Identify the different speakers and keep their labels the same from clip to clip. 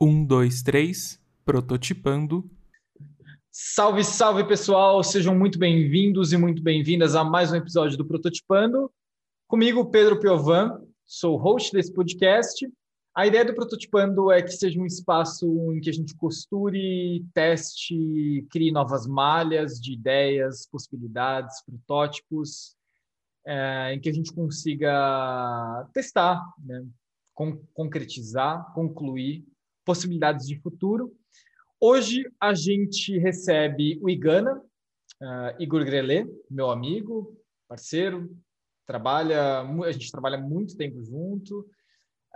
Speaker 1: Um, dois, três, prototipando.
Speaker 2: Salve, salve pessoal! Sejam muito bem-vindos e muito bem-vindas a mais um episódio do Prototipando. Comigo, Pedro Piovan, sou host desse podcast. A ideia do Prototipando é que seja um espaço em que a gente costure, teste, crie novas malhas de ideias, possibilidades, protótipos, é, em que a gente consiga testar, né? Con concretizar, concluir possibilidades de futuro. Hoje a gente recebe o Igana, uh, Igor Grelê, meu amigo, parceiro, trabalha, a gente trabalha muito tempo junto,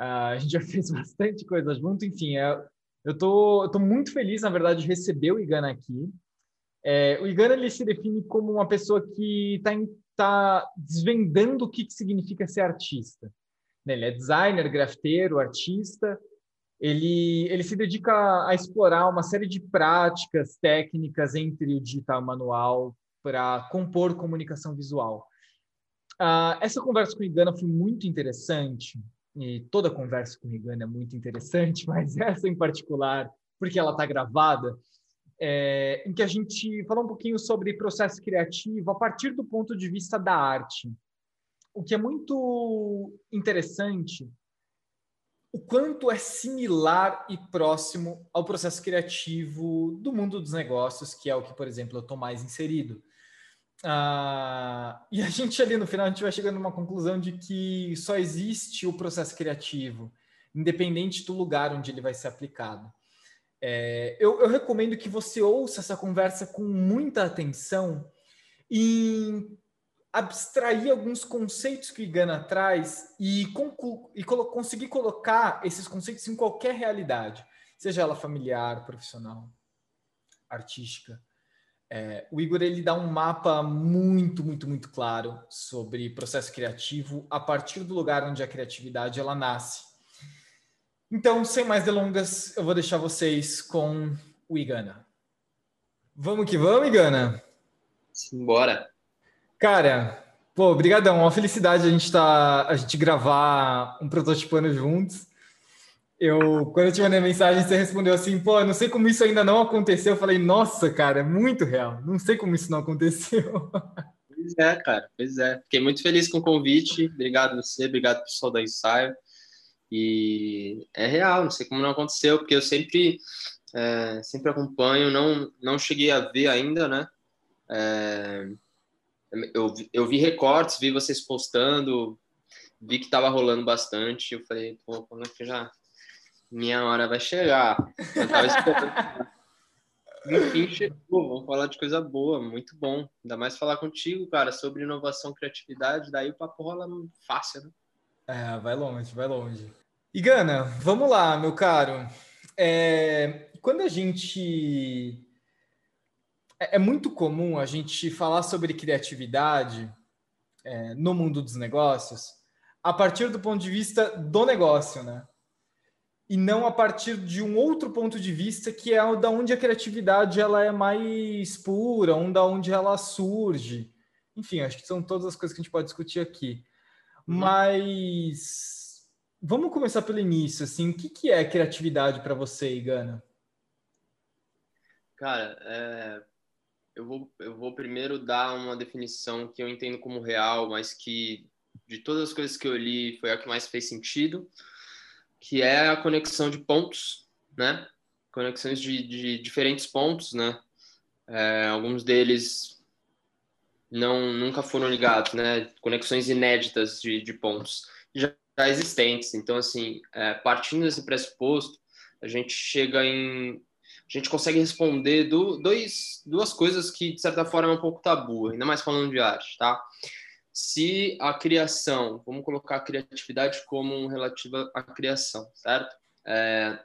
Speaker 2: uh, a gente já fez bastante coisa junto, enfim, é, eu tô, tô muito feliz, na verdade, de receber o Igana aqui. É, o Igana ele se define como uma pessoa que está tá desvendando o que, que significa ser artista. Né, ele é designer, grafiteiro, artista, ele, ele se dedica a explorar uma série de práticas, técnicas entre o digital e o manual para compor comunicação visual. Uh, essa conversa com o Igana foi muito interessante, e toda conversa com o Igana é muito interessante, mas essa em particular, porque ela está gravada, é, em que a gente falou um pouquinho sobre processo criativo a partir do ponto de vista da arte. O que é muito interessante o quanto é similar e próximo ao processo criativo do mundo dos negócios, que é o que, por exemplo, eu estou mais inserido. Ah, e a gente ali no final a gente vai chegando a uma conclusão de que só existe o processo criativo, independente do lugar onde ele vai ser aplicado. É, eu, eu recomendo que você ouça essa conversa com muita atenção e abstrair alguns conceitos que o Igana traz e, e conseguir colocar esses conceitos em qualquer realidade, seja ela familiar, profissional, artística. É, o Igor ele dá um mapa muito, muito, muito claro sobre processo criativo a partir do lugar onde a criatividade ela nasce. Então, sem mais delongas, eu vou deixar vocês com o Igana. Vamos que vamos, Igana?
Speaker 3: Simbora.
Speaker 2: Cara, pô, brigadão. Uma felicidade a gente tá, a gente gravar um prototipando juntos. Eu, quando eu te mandei mensagem, você respondeu assim, pô, não sei como isso ainda não aconteceu. Eu falei, nossa, cara, é muito real. Não sei como isso não aconteceu.
Speaker 3: Pois é, cara, pois é. Fiquei muito feliz com o convite. Obrigado você, obrigado pessoal da ensaio. E é real, não sei como não aconteceu, porque eu sempre, é, sempre acompanho, não, não cheguei a ver ainda, né? É, eu, eu vi recortes, vi vocês postando, vi que tava rolando bastante. Eu falei, pô, quando é que já minha hora vai chegar? Eu tava esperando. Enfim, chegou. Vamos falar de coisa boa, muito bom. Ainda mais falar contigo, cara, sobre inovação, criatividade. Daí o papo rola fácil, né?
Speaker 2: É, vai longe, vai longe. E Gana, vamos lá, meu caro. É, quando a gente é, é muito comum a gente falar sobre criatividade é, no mundo dos negócios a partir do ponto de vista do negócio, né? E não a partir de um outro ponto de vista que é o da onde a criatividade ela é mais pura, onde, onde ela surge. Enfim, acho que são todas as coisas que a gente pode discutir aqui. Uhum. Mas vamos começar pelo início, assim, o que, que é criatividade para você, Igana?
Speaker 3: Cara, é, eu vou, eu vou primeiro dar uma definição que eu entendo como real, mas que de todas as coisas que eu li foi a que mais fez sentido, que é a conexão de pontos, né? Conexões de, de diferentes pontos, né? É, alguns deles não nunca foram ligados, né? Conexões inéditas de, de pontos já, existentes. Então, assim, é, partindo desse pressuposto, a gente chega em a gente consegue responder do, dois, duas coisas que, de certa forma, é um pouco tabu, ainda mais falando de arte, tá? Se a criação, vamos colocar a criatividade como relativa à criação, certo? É,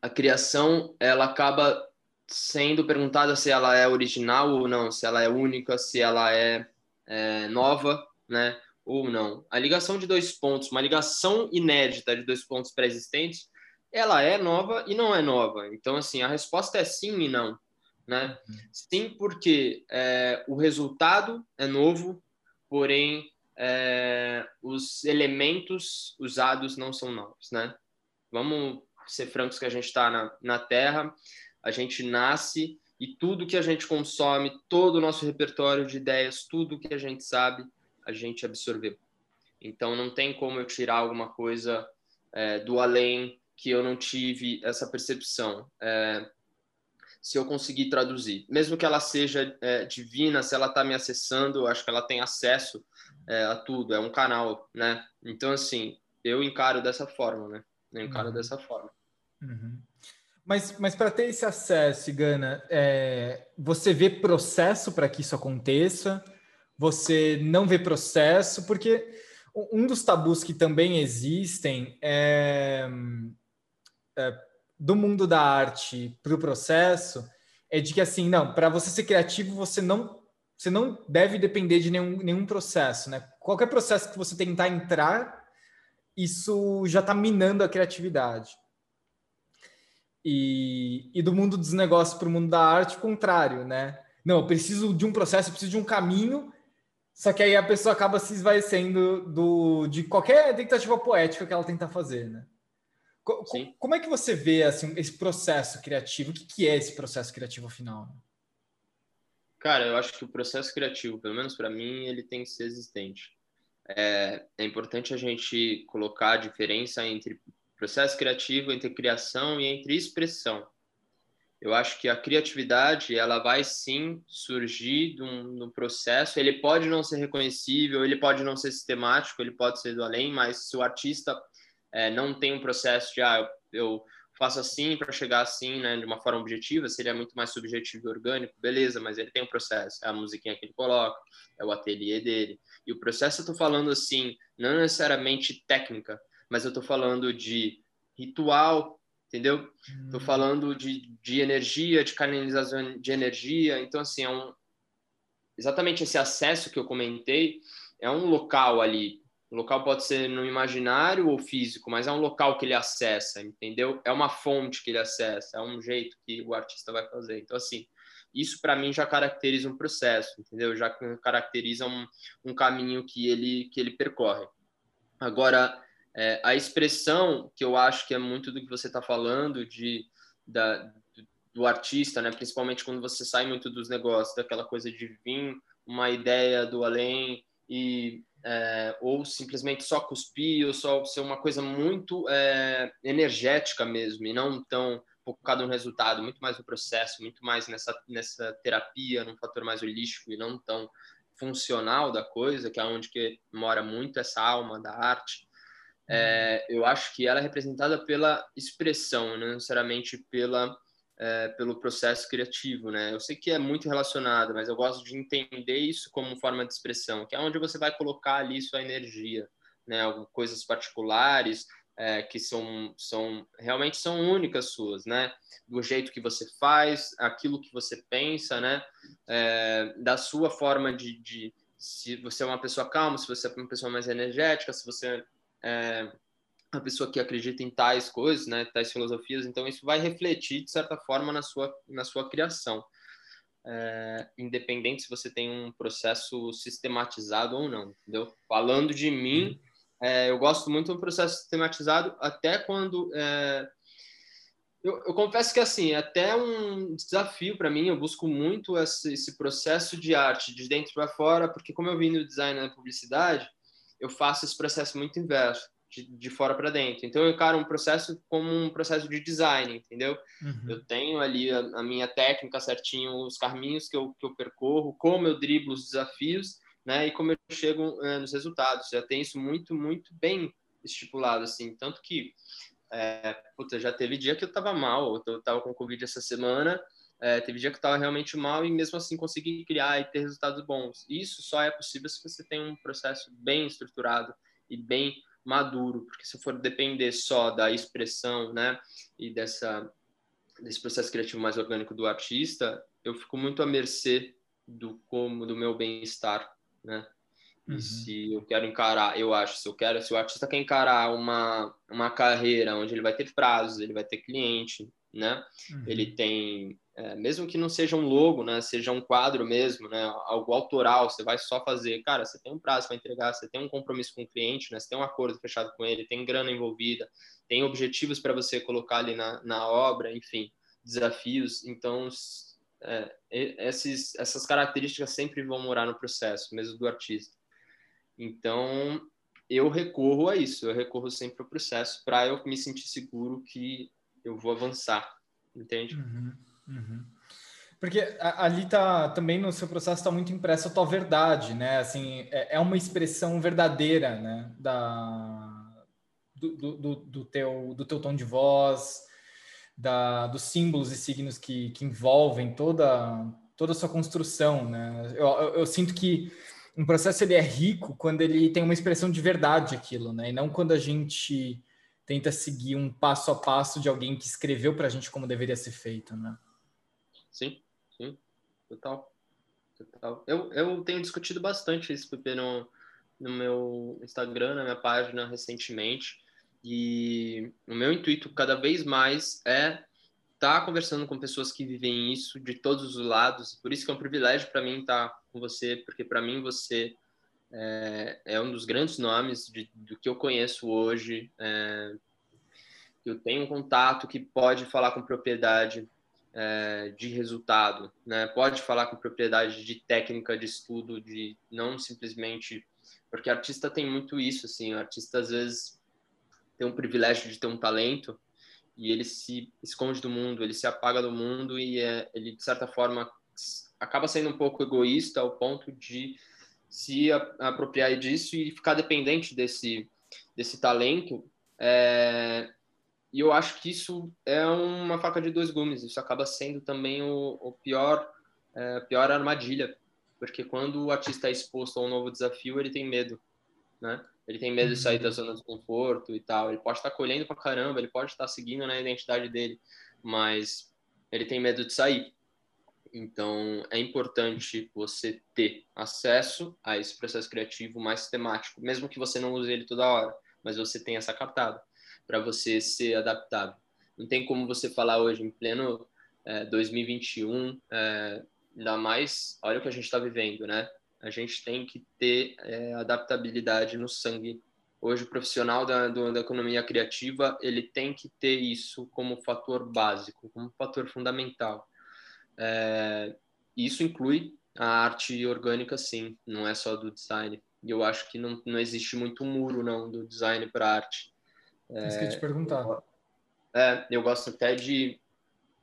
Speaker 3: a criação, ela acaba sendo perguntada se ela é original ou não, se ela é única, se ela é, é nova, né? Ou não. A ligação de dois pontos, uma ligação inédita de dois pontos pré-existentes, ela é nova e não é nova. Então, assim, a resposta é sim e não. Né? Sim, porque é, o resultado é novo, porém é, os elementos usados não são novos. Né? Vamos ser francos que a gente está na, na Terra, a gente nasce e tudo que a gente consome, todo o nosso repertório de ideias, tudo que a gente sabe, a gente absorveu. Então não tem como eu tirar alguma coisa é, do além que eu não tive essa percepção. É, se eu conseguir traduzir, mesmo que ela seja é, divina, se ela está me acessando, eu acho que ela tem acesso é, a tudo, é um canal, né? Então assim, eu encaro dessa forma, né? Eu encaro uhum. dessa forma.
Speaker 2: Uhum. Mas, mas para ter esse acesso, Gana, é, você vê processo para que isso aconteça? Você não vê processo? Porque um dos tabus que também existem é, é do mundo da arte para o processo é de que assim, não, para você ser criativo, você não você não deve depender de nenhum, nenhum processo, né? Qualquer processo que você tentar entrar, isso já está minando a criatividade. E, e do mundo dos negócios para o mundo da arte, o contrário, né? Não, eu preciso de um processo, eu preciso de um caminho, só que aí a pessoa acaba se esvaecendo do, de qualquer tentativa poética que ela tenta fazer, né? Sim. Como é que você vê assim, esse processo criativo? O que, que é esse processo criativo final?
Speaker 3: Cara, eu acho que o processo criativo, pelo menos para mim, ele tem que ser existente. É, é importante a gente colocar a diferença entre processo criativo entre criação e entre expressão. Eu acho que a criatividade ela vai sim surgir no processo. Ele pode não ser reconhecível, ele pode não ser sistemático, ele pode ser do além, mas se o artista é, não tem um processo de ah, eu faço assim para chegar assim, né, de uma forma objetiva, seria muito mais subjetivo e orgânico, beleza, mas ele tem um processo, é a musiquinha que ele coloca, é o ateliê dele. E o processo eu tô falando assim, não necessariamente técnica, mas eu estou falando de ritual, entendeu? Estou hum. falando de, de energia, de canalização de energia. Então, assim, é um, exatamente esse acesso que eu comentei é um local ali. O local pode ser no imaginário ou físico, mas é um local que ele acessa, entendeu? É uma fonte que ele acessa, é um jeito que o artista vai fazer. Então, assim, isso para mim já caracteriza um processo, entendeu? Já caracteriza um, um caminho que ele, que ele percorre. Agora, é, a expressão, que eu acho que é muito do que você está falando, de, da, do artista, né? principalmente quando você sai muito dos negócios, daquela coisa de vir uma ideia do além e é, ou simplesmente só cuspir ou só ser uma coisa muito é, energética mesmo e não tão focado no resultado, muito mais no processo, muito mais nessa nessa terapia, num fator mais holístico e não tão funcional da coisa, que é onde que mora muito essa alma da arte. É, eu acho que ela é representada pela expressão, não necessariamente pela, é, pelo processo criativo, né? Eu sei que é muito relacionado, mas eu gosto de entender isso como forma de expressão, que é onde você vai colocar ali sua energia, né? Coisas particulares é, que são, são realmente são únicas suas, né? Do jeito que você faz, aquilo que você pensa, né? É, da sua forma de, de se você é uma pessoa calma, se você é uma pessoa mais energética, se você é, a pessoa que acredita em tais coisas, né, tais filosofias, então isso vai refletir de certa forma na sua na sua criação, é, independente se você tem um processo sistematizado ou não, entendeu? Falando de mim, uhum. é, eu gosto muito do processo sistematizado, até quando é, eu, eu, confesso que assim, até um desafio para mim, eu busco muito esse, esse, processo de arte de dentro para fora, porque como eu vim no design na publicidade, eu faço esse processo muito inverso, de, de fora para dentro. Então eu encaro um processo como um processo de design, entendeu? Uhum. Eu tenho ali a, a, minha técnica certinho, os caminhos que eu, que eu percorro, como eu driblo os desafios, né? E como eu chego é, nos resultados. Já tem isso muito, muito bem estipulado, assim. Tanto que, é, puta, já teve dia que eu tava mal, eu tava com Covid essa semana, é, teve dia que estava realmente mal e mesmo assim conseguir criar e ter resultados bons. Isso só é possível se você tem um processo bem estruturado e bem maduro, porque se for depender só da expressão, né, e dessa desse processo criativo mais orgânico do artista, eu fico muito à mercê do como do meu bem-estar, né? Uhum. Se eu quero encarar, eu acho, se eu quero, se o artista quer encarar uma uma carreira onde ele vai ter prazos, ele vai ter cliente, né? Uhum. Ele tem, é, mesmo que não seja um logo, né? Seja um quadro mesmo, né? Algo autoral, você vai só fazer. Cara, você tem um prazo para entregar, você tem um compromisso com o cliente, né? Você tem um acordo fechado com ele, tem grana envolvida, tem objetivos para você colocar ali na, na obra, enfim, desafios. Então, é, esses, essas características sempre vão morar no processo, mesmo do artista. Então, eu recorro a isso, eu recorro sempre ao processo para eu me sentir seguro que eu vou avançar, entende?
Speaker 2: Uhum, uhum. Porque ali tá também no seu processo está muito impressa a tua verdade, né? Assim, é, é uma expressão verdadeira, né? Da do, do, do, teu do teu tom de voz, da dos símbolos e signos que, que envolvem toda toda a sua construção, né? Eu, eu, eu sinto que um processo ele é rico quando ele tem uma expressão de verdade aquilo, né? E não quando a gente tenta seguir um passo a passo de alguém que escreveu para a gente como deveria ser feito, né?
Speaker 3: Sim, sim, total. total. Eu, eu tenho discutido bastante isso, Pepe, no, no meu Instagram, na minha página, recentemente. E o meu intuito cada vez mais é estar tá conversando com pessoas que vivem isso de todos os lados. Por isso que é um privilégio para mim estar tá com você, porque para mim você é, é um dos grandes nomes de, do que eu conheço hoje. É, eu tenho um contato que pode falar com propriedade é, de resultado, né? Pode falar com propriedade de técnica de estudo, de não simplesmente porque artista tem muito isso, assim, o artista às vezes tem um privilégio de ter um talento e ele se esconde do mundo, ele se apaga do mundo e é, ele de certa forma acaba sendo um pouco egoísta ao ponto de se apropriar disso e ficar dependente desse, desse talento. É, e eu acho que isso é uma faca de dois gumes. Isso acaba sendo também o, o pior, é, pior armadilha, porque quando o artista é exposto a um novo desafio, ele tem medo, né? Ele tem medo de sair da uhum. zona de conforto e tal. Ele pode estar colhendo pra caramba, ele pode estar seguindo na identidade dele, mas ele tem medo de sair. Então, é importante você ter acesso a esse processo criativo mais sistemático, mesmo que você não use ele toda hora, mas você tenha essa captada para você ser adaptável. Não tem como você falar hoje, em pleno é, 2021, é, ainda mais, olha o que a gente está vivendo, né? A gente tem que ter é, adaptabilidade no sangue. Hoje, o profissional da, do, da economia criativa, ele tem que ter isso como fator básico, como fator fundamental é, isso inclui a arte orgânica, sim, não é só do design. E eu acho que não, não existe muito muro, não, do design para arte.
Speaker 2: É, Isso que eu te perguntar.
Speaker 3: Eu, é, eu gosto até de,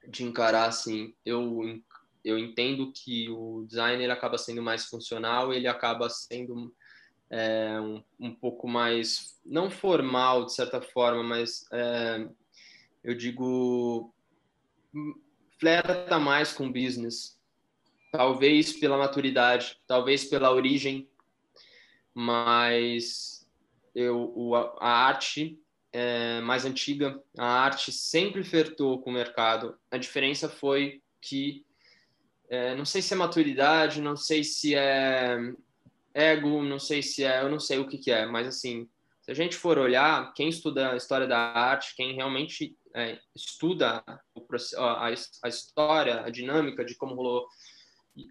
Speaker 3: de encarar, assim, eu, eu entendo que o design ele acaba sendo mais funcional, ele acaba sendo é, um, um pouco mais, não formal, de certa forma, mas é, eu digo flerta mais com business, talvez pela maturidade, talvez pela origem, mas eu, a arte é, mais antiga, a arte sempre flertou com o mercado. A diferença foi que, é, não sei se é maturidade, não sei se é ego, não sei se é, eu não sei o que, que é, mas assim, se a gente for olhar, quem estuda a história da arte, quem realmente é, estuda a, a história, a dinâmica de como rolou,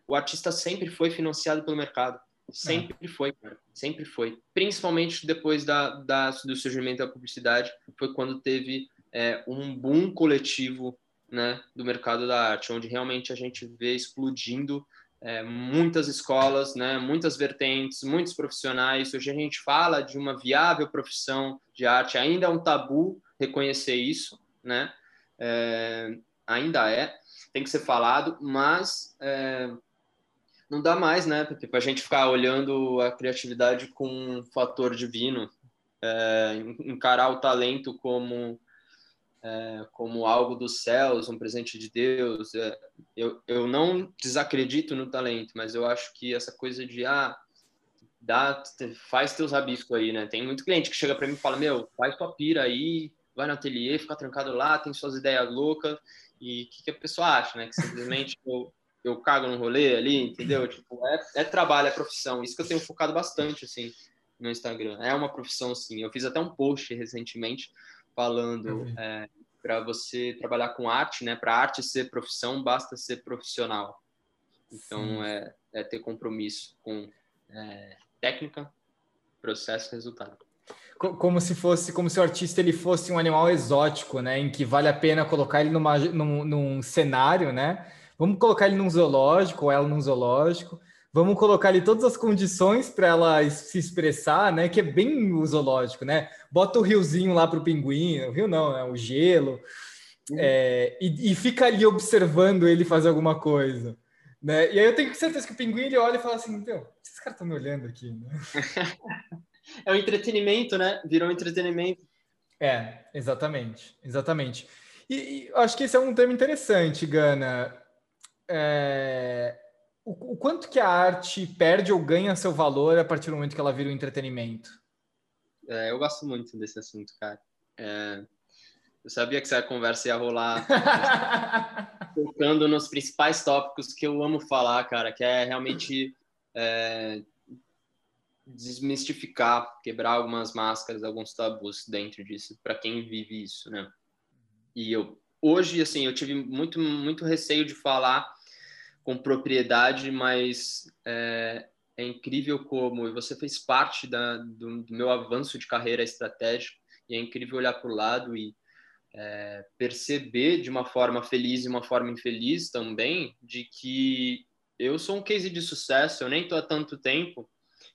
Speaker 3: o artista sempre foi financiado pelo mercado. Sempre é. foi, cara. Sempre foi. Principalmente depois da, da, do surgimento da publicidade, foi quando teve é, um boom coletivo né, do mercado da arte, onde realmente a gente vê explodindo é, muitas escolas, né, muitas vertentes, muitos profissionais. Hoje a gente fala de uma viável profissão de arte, ainda é um tabu reconhecer isso, né? É, ainda é, tem que ser falado, mas é, não dá mais, né? Porque para a gente ficar olhando a criatividade com um fator divino, é, encarar o talento como é, como algo dos céus, um presente de Deus. É, eu, eu não desacredito no talento, mas eu acho que essa coisa de ah, dá, faz teus rabiscos aí, né? Tem muito cliente que chega para mim e fala: Meu, faz tua pira aí, vai no ateliê, fica trancado lá, tem suas ideias loucas. E o que, que, a pessoa acha, né? Que simplesmente eu, eu cago no rolê ali, entendeu? Tipo, é, é trabalho, é profissão. Isso que eu tenho focado bastante, assim, no Instagram. É uma profissão, sim. Eu fiz até um post recentemente falando é, para você trabalhar com arte, né? Para arte ser profissão, basta ser profissional. Então, é, é, ter compromisso com é, técnica, processo, resultado.
Speaker 2: Como se fosse, como se o artista ele fosse um animal exótico, né? Em que vale a pena colocar ele numa, num, num cenário, né? Vamos colocar ele num zoológico, ou ela num zoológico. Vamos colocar ali todas as condições para ela se expressar, né? Que é bem o zoológico, né? Bota o riozinho lá para o pinguim, o rio não, é o gelo, uhum. é, e, e, fica ali observando ele fazer alguma coisa. Né? E aí eu tenho certeza que o pinguim ele olha e fala assim, meu, esses caras estão me olhando aqui. Né?
Speaker 3: é o entretenimento, né? Virou um entretenimento.
Speaker 2: É, exatamente, exatamente. E, e acho que esse é um tema interessante, Gana. É, o, o, quanto que a arte perde ou ganha seu valor a partir do momento que ela vira um entretenimento?
Speaker 3: É, eu gosto muito desse assunto, cara. É, eu sabia que essa conversa ia rolar focando nos principais tópicos que eu amo falar, cara, que é realmente é, desmistificar, quebrar algumas máscaras, alguns tabus dentro disso, para quem vive isso, né? E eu hoje, assim, eu tive muito muito receio de falar com propriedade, mas é, é incrível como você fez parte da, do, do, meu avanço de carreira estratégico e é incrível olhar para o lado e é, perceber de uma forma feliz e uma forma infeliz também de que eu sou um case de sucesso, eu nem estou há tanto tempo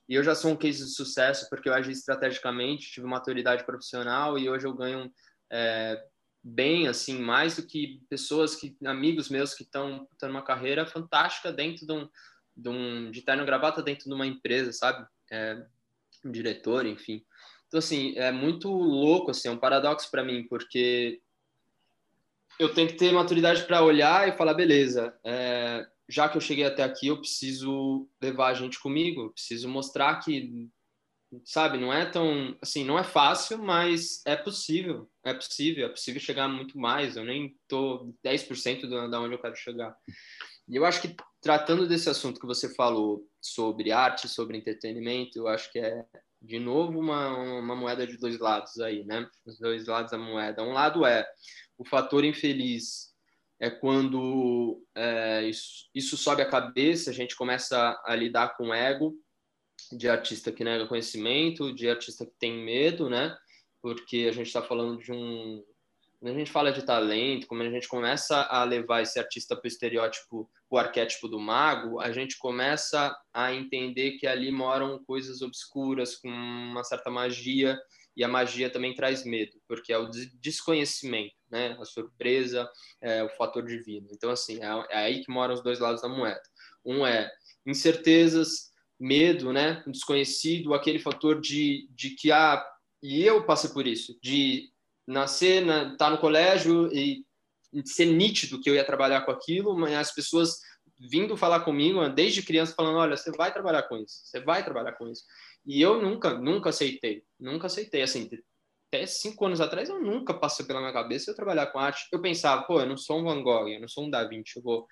Speaker 3: e eu já sou um case de sucesso porque eu agi estrategicamente, tive maturidade profissional e hoje eu ganho é, bem, assim, mais do que pessoas que, amigos meus que estão tendo uma carreira fantástica dentro de um, de um, de terno gravata dentro de uma empresa, sabe? É, um diretor, enfim. Então, assim, é muito louco, assim, é um paradoxo para mim, porque eu tenho que ter maturidade para olhar e falar, beleza, é, já que eu cheguei até aqui, eu preciso levar a gente comigo, preciso mostrar que sabe, não é tão, assim, não é fácil, mas é possível, é possível, é possível chegar muito mais, eu nem tô 10% da onde eu quero chegar. E eu acho que tratando desse assunto que você falou sobre arte, sobre entretenimento, eu acho que é de novo uma, uma moeda de dois lados aí, né? Os dois lados da moeda. Um lado é o fator infeliz é quando é, isso, isso sobe a cabeça, a gente começa a lidar com ego, de artista que nega conhecimento, de artista que tem medo, né? Porque a gente está falando de um. Quando a gente fala de talento, como a gente começa a levar esse artista para o estereótipo, o arquétipo do mago, a gente começa a entender que ali moram coisas obscuras, com uma certa magia, e a magia também traz medo, porque é o desconhecimento, né? A surpresa, é o fator divino. Então, assim, é, é aí que moram os dois lados da moeda. Um é incertezas, medo, né, desconhecido, aquele fator de, de que ah, e eu passei por isso, de nascer, estar né, tá no colégio e ser nítido que eu ia trabalhar com aquilo, mas as pessoas vindo falar comigo desde criança falando, olha, você vai trabalhar com isso, você vai trabalhar com isso. E eu nunca, nunca aceitei, nunca aceitei, assim, até cinco anos atrás eu nunca passou pela minha cabeça eu trabalhar com arte. Eu pensava, pô, eu não sou um Van Gogh, eu não sou um Da Vinci, eu vou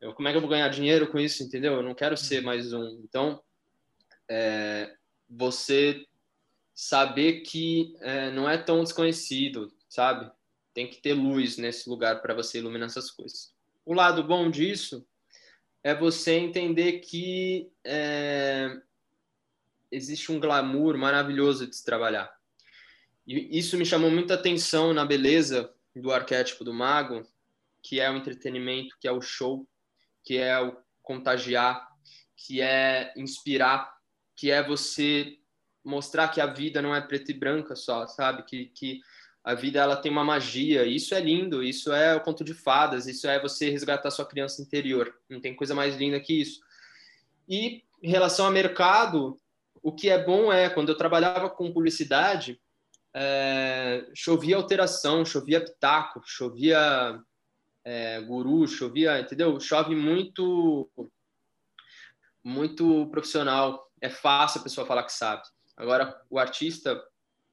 Speaker 3: eu, como é que eu vou ganhar dinheiro com isso, entendeu? Eu não quero ser uhum. mais um. Então, é, você saber que é, não é tão desconhecido, sabe? Tem que ter luz nesse lugar para você iluminar essas coisas. O lado bom disso é você entender que é, existe um glamour maravilhoso de se trabalhar. E isso me chamou muita atenção na beleza do arquétipo do mago, que é o entretenimento, que é o show, que é o contagiar, que é inspirar, que é você mostrar que a vida não é preta e branca só, sabe? Que, que a vida ela tem uma magia. Isso é lindo, isso é o conto de fadas, isso é você resgatar sua criança interior. Não tem coisa mais linda que isso. E em relação ao mercado, o que é bom é quando eu trabalhava com publicidade, é, chovia alteração, chovia pitaco, chovia é, guru, chovia, entendeu? Chove muito, muito profissional. É fácil a pessoa falar que sabe. Agora, o artista,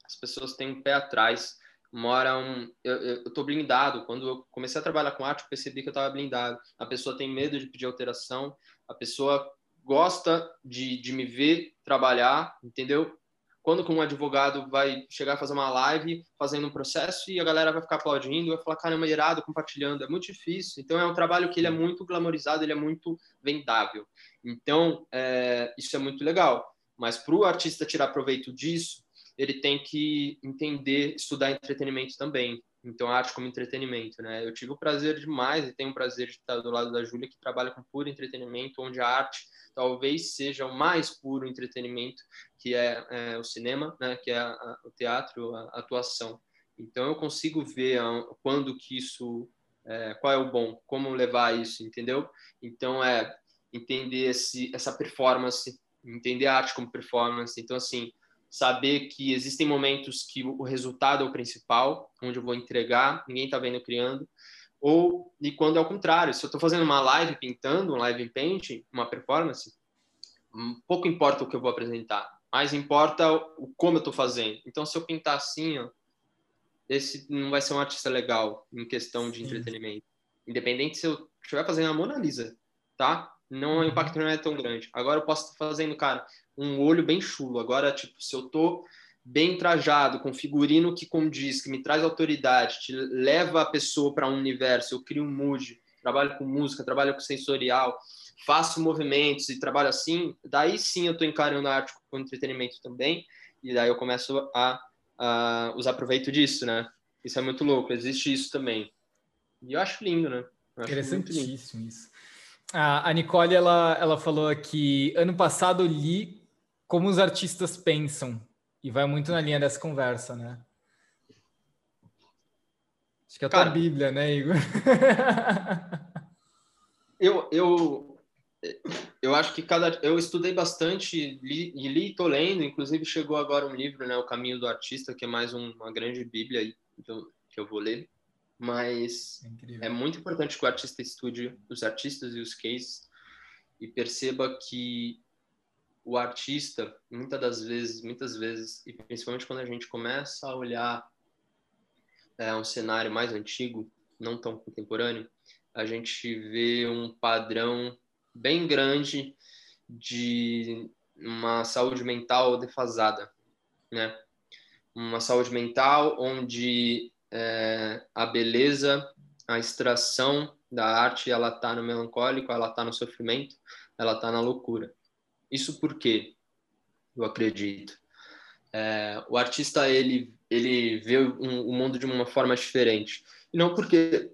Speaker 3: as pessoas têm um pé atrás. Moram. Eu, eu, eu tô blindado. Quando eu comecei a trabalhar com arte, eu percebi que eu estava blindado. A pessoa tem medo de pedir alteração. A pessoa gosta de, de me ver trabalhar, entendeu? Quando que um advogado vai chegar a fazer uma live fazendo um processo e a galera vai ficar aplaudindo, vai falar, caramba, irado, compartilhando. É muito difícil. Então, é um trabalho que ele é muito glamorizado, ele é muito vendável. Então, é, isso é muito legal. Mas para o artista tirar proveito disso, ele tem que entender, estudar entretenimento também. Então, arte como entretenimento, né? Eu tive o prazer demais e tenho o prazer de estar do lado da Júlia, que trabalha com puro entretenimento, onde a arte talvez seja o mais puro entretenimento, que é, é o cinema, né? Que é a, o teatro, a, atuação. Então, eu consigo ver quando que isso, é, qual é o bom, como levar isso, entendeu? Então, é entender esse, essa performance, entender a arte como performance. Então, assim, saber que existem momentos que o resultado é o principal, onde eu vou entregar, ninguém está vendo criando, ou e quando é o contrário, se eu estou fazendo uma live pintando, um live em painting, uma performance, hum, pouco importa o que eu vou apresentar, mais importa o como eu estou fazendo. Então, se eu pintar assim, ó, esse não vai ser um artista legal em questão de Sim. entretenimento. Independente se eu estiver fazendo a Mona Lisa, tá? Não, o impacto não é tão grande. Agora eu posso estar fazendo, cara, um olho bem chulo. Agora, tipo, se eu tô bem trajado, com figurino que condiz, que me traz autoridade, te leva a pessoa para um universo, eu crio um mood, trabalho com música, trabalho com sensorial, faço movimentos e trabalho assim, daí sim eu estou encarando a arte como entretenimento também, e daí eu começo a, a usar proveito disso, né? Isso é muito louco, existe isso também. E eu acho lindo, né?
Speaker 2: Interessantíssimo isso. A, Nicole, ela, ela falou que ano passado eu li como os artistas pensam. E vai muito na linha dessa conversa, né? Acho que é a Cara, tua Bíblia, né, Igor?
Speaker 3: eu, eu, eu acho que cada. Eu estudei bastante li, e li e tô lendo, inclusive chegou agora um livro, né? O Caminho do Artista, que é mais um, uma grande Bíblia aí, eu, que eu vou ler. Mas é, é muito importante que o artista estude os artistas e os cases e perceba que o artista, muitas das vezes, muitas vezes, e principalmente quando a gente começa a olhar é, um cenário mais antigo, não tão contemporâneo, a gente vê um padrão bem grande de uma saúde mental defasada, né? Uma saúde mental onde é, a beleza, a extração da arte, ela está no melancólico, ela está no sofrimento, ela está na loucura. Isso porque eu acredito. É, o artista ele ele vê um, o mundo de uma forma diferente não porque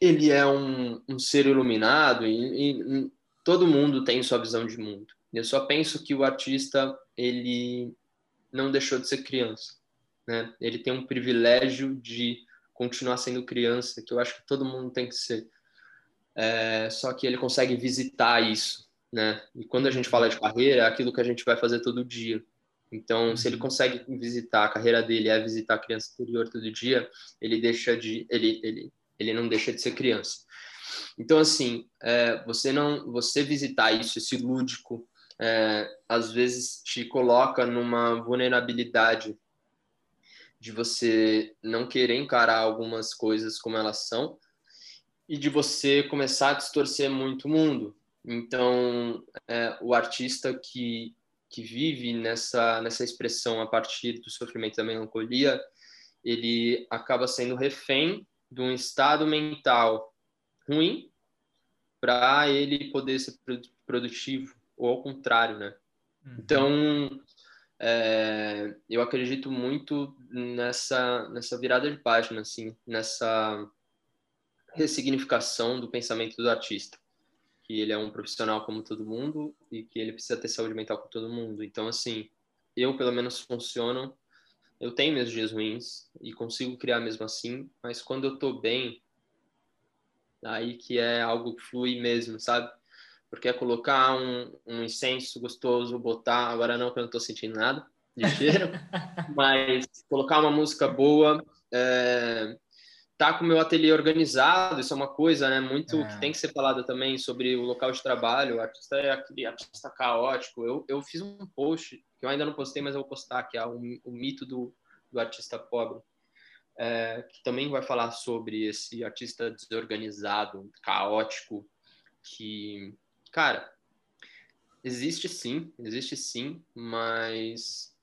Speaker 3: ele é um, um ser iluminado e, e, todo mundo tem sua visão de mundo. Eu só penso que o artista ele não deixou de ser criança, né? Ele tem um privilégio de continuar sendo criança, que eu acho que todo mundo tem que ser. É, só que ele consegue visitar isso, né? E quando a gente fala de carreira, é aquilo que a gente vai fazer todo dia. Então, se ele uhum. consegue visitar a carreira dele, é visitar a criança interior todo dia, ele deixa de, ele, ele, ele não deixa de ser criança. Então, assim, é, você não, você visitar isso, esse lúdico, é, às vezes te coloca numa vulnerabilidade de você não querer encarar algumas coisas como elas são e de você começar a distorcer muito o mundo. Então, é, o artista que, que vive nessa, nessa expressão a partir do sofrimento da melancolia, ele acaba sendo refém de um estado mental ruim para ele poder ser produtivo, ou ao contrário, né? Uhum. Então, é, eu acredito muito nessa, nessa virada de página, assim, nessa ressignificação do pensamento do artista que ele é um profissional como todo mundo e que ele precisa ter saúde mental como todo mundo. Então, assim, eu pelo menos funciono. Eu tenho meus dias ruins e consigo criar mesmo assim, mas quando eu tô bem, aí que é algo que flui mesmo, sabe? Porque é colocar um, um incenso gostoso, botar, agora não, que eu não tô sentindo nada de cheiro, mas colocar uma música boa, é, tá com o meu ateliê organizado, isso é uma coisa, né, muito é. que tem que ser falada também sobre o local de trabalho, o artista é aquele artista caótico. Eu, eu fiz um post, que eu ainda não postei, mas eu vou postar, que é o, o mito do, do artista pobre, é, que também vai falar sobre esse artista desorganizado, caótico, que, cara, existe sim, existe sim, mas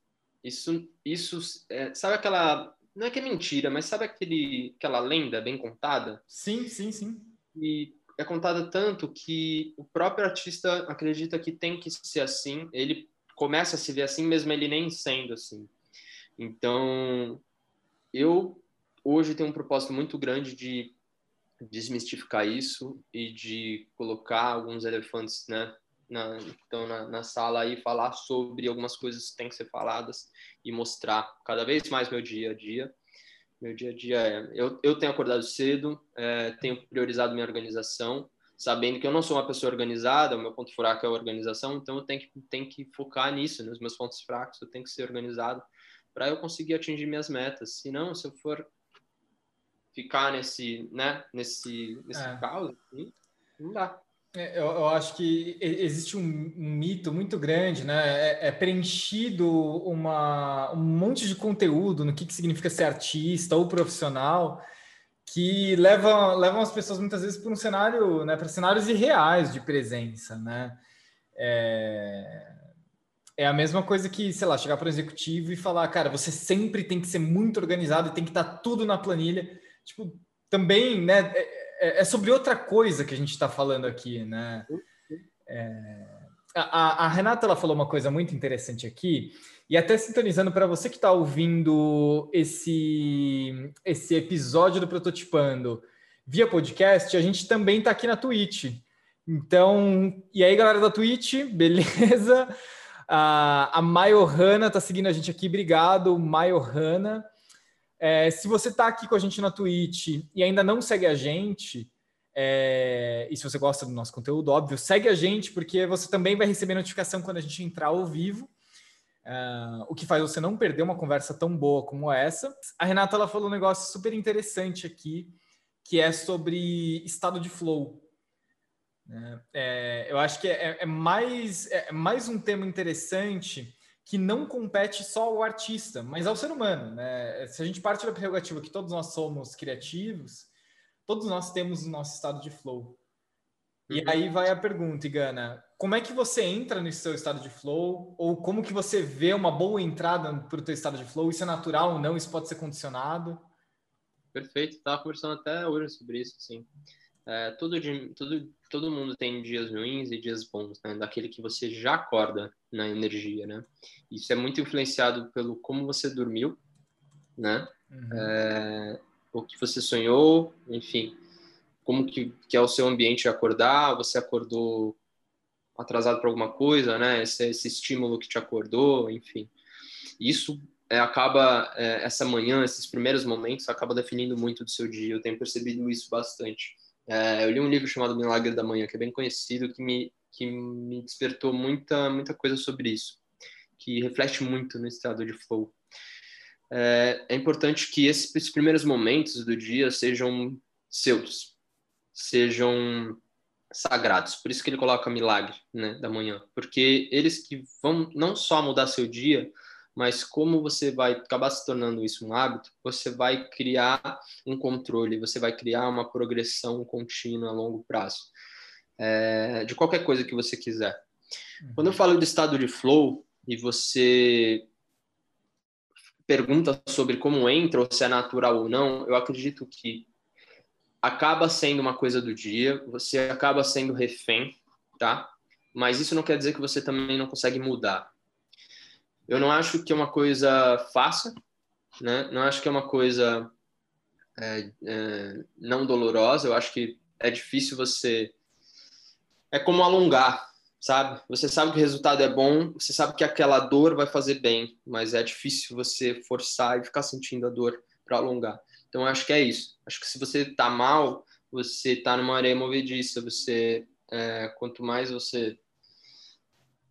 Speaker 3: isso, isso é, sabe aquela, não é que é mentira, mas sabe aquele, aquela lenda bem contada?
Speaker 2: Sim, sim, sim.
Speaker 3: E é contada tanto que o próprio artista acredita que tem que ser assim, ele começa a se ver assim, mesmo ele nem sendo assim. Então, eu hoje tenho um propósito muito grande de desmistificar isso e de colocar alguns elefantes, né, na, então na, na sala e falar sobre algumas coisas que têm que ser faladas e mostrar cada vez mais meu dia a dia. Meu dia a dia é, eu, eu tenho acordado cedo, é, tenho priorizado minha organização, sabendo que eu não sou uma pessoa organizada, o meu ponto fraco é a organização, então eu tenho que, tenho que focar nisso, nos meus pontos fracos, eu tenho que ser organizado para eu conseguir atingir minhas metas. Se não, se eu for ficar nesse, né, nesse, nesse é. caos, assim, não dá.
Speaker 2: É, eu, eu, acho que existe um, mito muito grande, né? É, é, preenchido uma, um monte de conteúdo no que, que significa ser artista ou profissional que levam, levam as pessoas muitas vezes para um cenário, né? Para cenários irreais de presença, né? É, é a mesma coisa que, sei lá, chegar para o executivo e falar, cara, você sempre tem que ser muito organizado e tem que estar tá tudo na planilha. Tipo, também, né? É, é, é, sobre outra coisa que a gente está falando aqui, né? É, a, a, Renata ela falou uma coisa muito interessante aqui, e até sintonizando para você que está ouvindo esse, esse episódio do Prototipando via podcast, a gente também está aqui na Twitch. Então, e aí, galera da Twitch, beleza? A, a está seguindo a gente aqui, obrigado, Maio Hanna. É, se você está aqui com a gente na Twitch e ainda não segue a gente, é, e se você gosta do nosso conteúdo, óbvio, segue a gente, porque você também vai receber notificação quando a gente entrar ao vivo. Uh, o que faz você não perder uma conversa tão boa como essa. A Renata ela falou um negócio super interessante aqui, que é sobre estado de flow. É, é eu acho que é, é mais, é mais um tema interessante que não compete só ao artista, mas ao ser humano. Né? Se a gente parte da prerrogativa que todos nós somos criativos, todos nós temos o nosso estado de flow. E uhum. aí vai a pergunta, Igana, como é que você entra no seu estado de flow? Ou como que você vê uma boa entrada para o teu estado de flow? Isso é natural ou não? Isso pode ser condicionado?
Speaker 3: Perfeito, estava conversando até hoje sobre isso, sim. É, todo, todo, todo mundo tem dias ruins e dias bons, né? Daquele que você já acorda na energia, né? Isso é muito influenciado pelo como você dormiu, né? Uhum. É, o que você sonhou, enfim, como que, que é o seu ambiente de acordar, você acordou atrasado para alguma coisa, né? Esse, esse estímulo que te acordou, enfim. Isso é, acaba, é, essa manhã, esses primeiros momentos, acaba definindo muito do seu dia. Eu tenho percebido isso bastante. É, eu li um livro chamado Milagre da Manhã, que é bem conhecido, que me, que me despertou muita, muita coisa sobre isso, que reflete muito no estado de flow. É, é importante que esses, esses primeiros momentos do dia sejam seus, sejam sagrados. Por isso que ele coloca milagre né, da manhã, porque eles que vão não só mudar seu dia, mas como você vai acabar se tornando isso um hábito, você vai criar um controle, você vai criar uma progressão contínua a longo prazo, é, de qualquer coisa que você quiser. Uhum. Quando eu falo de estado de flow e você pergunta sobre como entra ou se é natural ou não, eu acredito que acaba sendo uma coisa do dia, você acaba sendo refém, tá? Mas isso não quer dizer que você também não consegue mudar. Eu não acho que é uma coisa fácil, né? Não acho que é uma coisa é, é, não dolorosa. Eu acho que é difícil você. É como alongar, sabe? Você sabe que o resultado é bom, você sabe que aquela dor vai fazer bem, mas é difícil você forçar e ficar sentindo a dor para alongar. Então acho que é isso. Acho que se você tá mal, você tá numa areia movediça. Você é, quanto mais você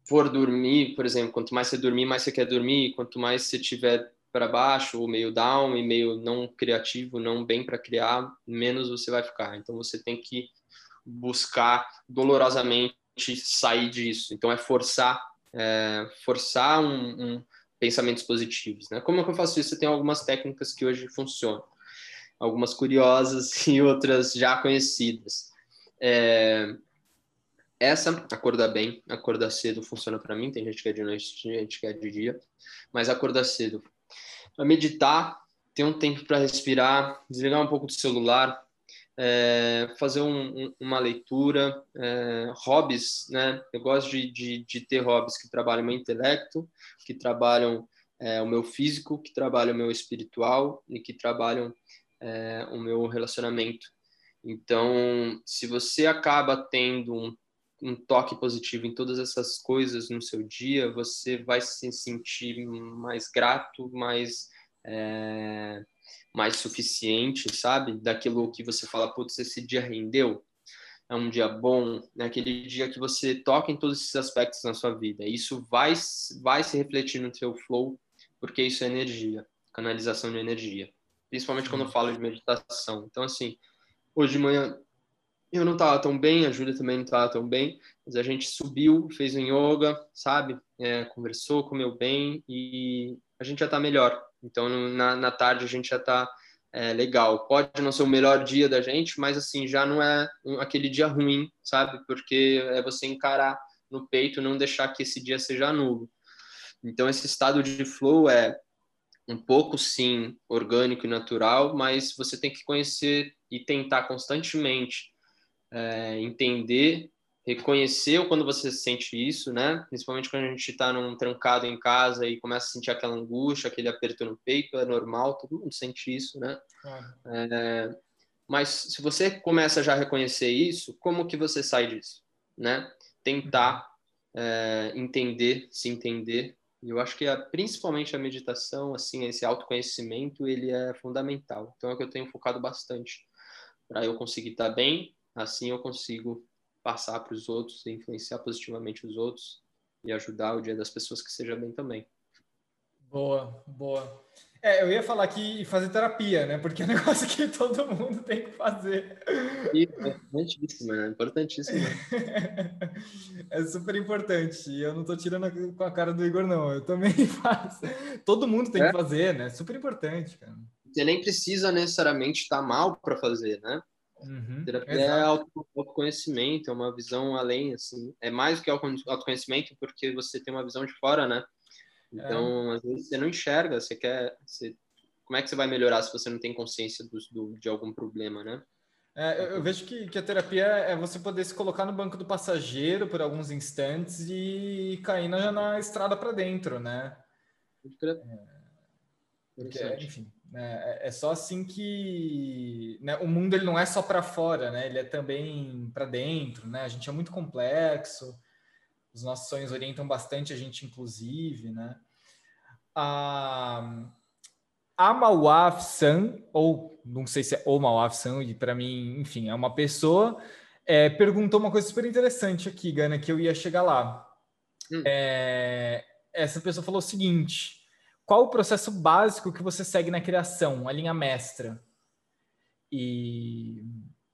Speaker 3: for dormir, por exemplo, quanto mais você dormir, mais você quer dormir, quanto mais você tiver para baixo, ou meio down, e meio não criativo, não bem para criar, menos você vai ficar. Então você tem que buscar dolorosamente sair disso. Então é forçar, é, forçar um, um, pensamentos positivos. Né? Como é que eu faço isso? Eu tenho algumas técnicas que hoje funcionam, algumas curiosas e outras já conhecidas. É, essa, acordar bem, acordar cedo funciona para mim. Tem gente que é de noite, tem gente que é de dia, mas acordar cedo. Meditar, ter um tempo para respirar, desligar um pouco do celular, é, fazer um, um, uma leitura, é, hobbies, né? Eu gosto de, de, de, ter hobbies que trabalham meu intelecto, que trabalham é, o meu físico, que trabalham o meu espiritual e que trabalham é, o meu relacionamento. Então, se você acaba tendo um, um toque positivo em todas essas coisas no seu dia, você vai se sentir mais grato, mais é, mais suficiente, sabe? Daquilo que você fala, putz, esse dia rendeu, é um dia bom, é aquele dia que você toca em todos esses aspectos na sua vida. Isso vai, vai se refletir no seu flow, porque isso é energia, canalização de energia. Principalmente quando eu falo de meditação. Então, assim, hoje de manhã eu não estava tão bem, a Júlia também não estava tão bem, mas a gente subiu, fez um yoga, sabe? É, conversou, comeu bem e a gente já está melhor. Então, na, na tarde a gente já está é, legal. Pode não ser o melhor dia da gente, mas assim, já não é um, aquele dia ruim, sabe? Porque é você encarar no peito, não deixar que esse dia seja nulo. Então, esse estado de flow é um pouco, sim, orgânico e natural, mas você tem que conhecer e tentar constantemente é, entender reconhecer quando você sente isso, né? Principalmente quando a gente está num trancado em casa e começa a sentir aquela angústia, aquele aperto no peito, é normal, todo mundo sente isso, né? É, mas se você começa já a reconhecer isso, como que você sai disso, né? Tentar é, entender, se entender. E eu acho que a, principalmente a meditação, assim, esse autoconhecimento, ele é fundamental. Então é o que eu tenho focado bastante para eu conseguir estar tá bem. Assim eu consigo passar para os outros, influenciar positivamente os outros e ajudar o dia das pessoas que seja bem também.
Speaker 2: Boa, boa. É, eu ia falar aqui fazer terapia, né? Porque é um negócio que todo mundo tem que fazer.
Speaker 3: Importantíssimo, né? Importantíssimo.
Speaker 2: É super importante. E eu não tô tirando com a cara do Igor, não. Eu também faço. Todo mundo tem é? que fazer, né? Super importante, cara.
Speaker 3: Você nem precisa necessariamente estar mal para fazer, né? Uhum, Terapia é exato. é autoconhecimento, é uma visão além, assim. É mais do que autoconhecimento porque você tem uma visão de fora, né? Então, é. às vezes você não enxerga, você quer... Você... Como é que você vai melhorar se você não tem consciência do, do de algum problema, né?
Speaker 2: É, eu, eu, vejo que, que, a terapia é você poder se colocar no banco do passageiro por alguns instantes e cair na, na estrada para dentro, né? É, porque, enfim? É, é só assim que né? o mundo ele não é só para fora, né? Ele é também para dentro, né? A gente é muito complexo, os nossos sonhos orientam bastante a gente, inclusive, né? A, a Mawaf San, ou não sei se é o Mawaf San, e para mim, enfim, é uma pessoa, é, perguntou uma coisa super interessante aqui, Gana, que eu ia chegar lá. Hum. É, essa pessoa falou o seguinte qual o processo básico que você segue na criação, a linha mestra? E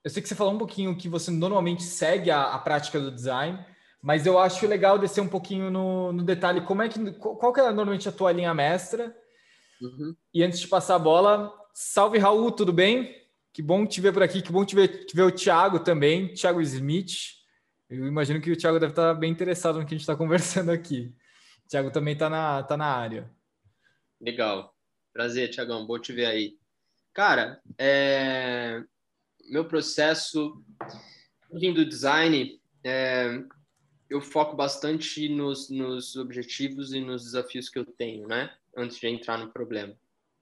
Speaker 2: eu sei que você falou um pouquinho que você normalmente segue a, a prática do design, mas eu acho legal descer um pouquinho no, no detalhe como é que qual que é normalmente a tua linha mestra. Uhum. E antes de passar a bola, salve Raul, tudo bem? Que bom te ver por aqui, que bom te ver, te ver o Thiago também, Thiago Smith. Eu imagino que o Thiago deve estar bem interessado no que a gente está conversando aqui. O Thiago também está na, tá na área.
Speaker 3: Legal. Prazer, Tiagão. Bom te ver aí. Cara, é... meu processo do design, é... eu foco bastante nos, nos objetivos e nos desafios que eu tenho, né? Antes de entrar no problema,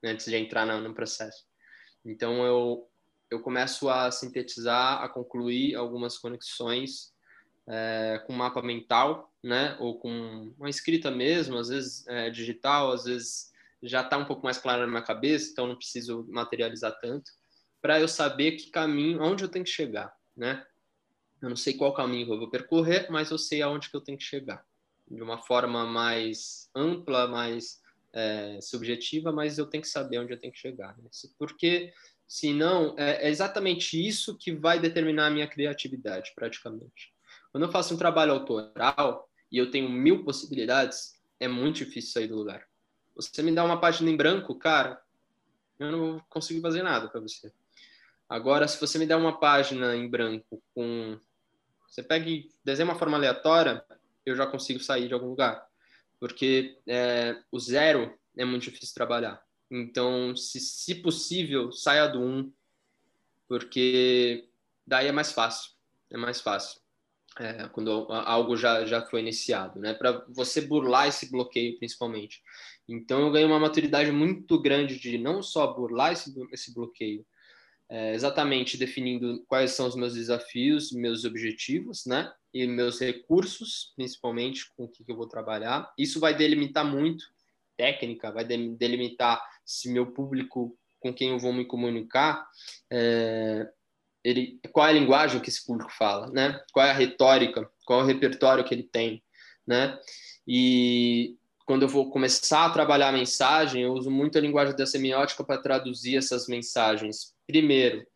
Speaker 3: né? antes de entrar no, no processo. Então, eu, eu começo a sintetizar, a concluir algumas conexões é, com mapa mental, né? Ou com uma escrita mesmo, às vezes é, digital, às vezes já está um pouco mais claro na minha cabeça, então não preciso materializar tanto, para eu saber que caminho, onde eu tenho que chegar, né? Eu não sei qual caminho eu vou percorrer, mas eu sei aonde que eu tenho que chegar. De uma forma mais ampla, mais é, subjetiva, mas eu tenho que saber onde eu tenho que chegar. Né? Porque, senão, é, é exatamente isso que vai determinar a minha criatividade, praticamente. Quando eu faço um trabalho autoral e eu tenho mil possibilidades, é muito difícil sair do lugar. Você me dá uma página em branco, cara, eu não consigo fazer nada para você. Agora, se você me der uma página em branco com Você pega e desenha uma forma aleatória, eu já consigo sair de algum lugar. Porque é, o zero é muito difícil trabalhar. Então, se, se possível, saia do um, porque daí é mais fácil. É mais fácil. É, quando algo já, já foi iniciado, né? Para você burlar esse bloqueio, principalmente. Então, eu ganhei uma maturidade muito grande de não só burlar esse, esse bloqueio, é, exatamente definindo quais são os meus desafios, meus objetivos, né? E meus recursos, principalmente com o que, que eu vou trabalhar. Isso vai delimitar muito técnica, vai delimitar se meu público com quem eu vou me comunicar, é, ele, qual é a linguagem que esse público fala, né? Qual é a retórica, qual é o repertório que ele tem, né? E quando eu vou começar a trabalhar a mensagem, eu uso muito a linguagem da semiótica para traduzir essas mensagens. Primeiro,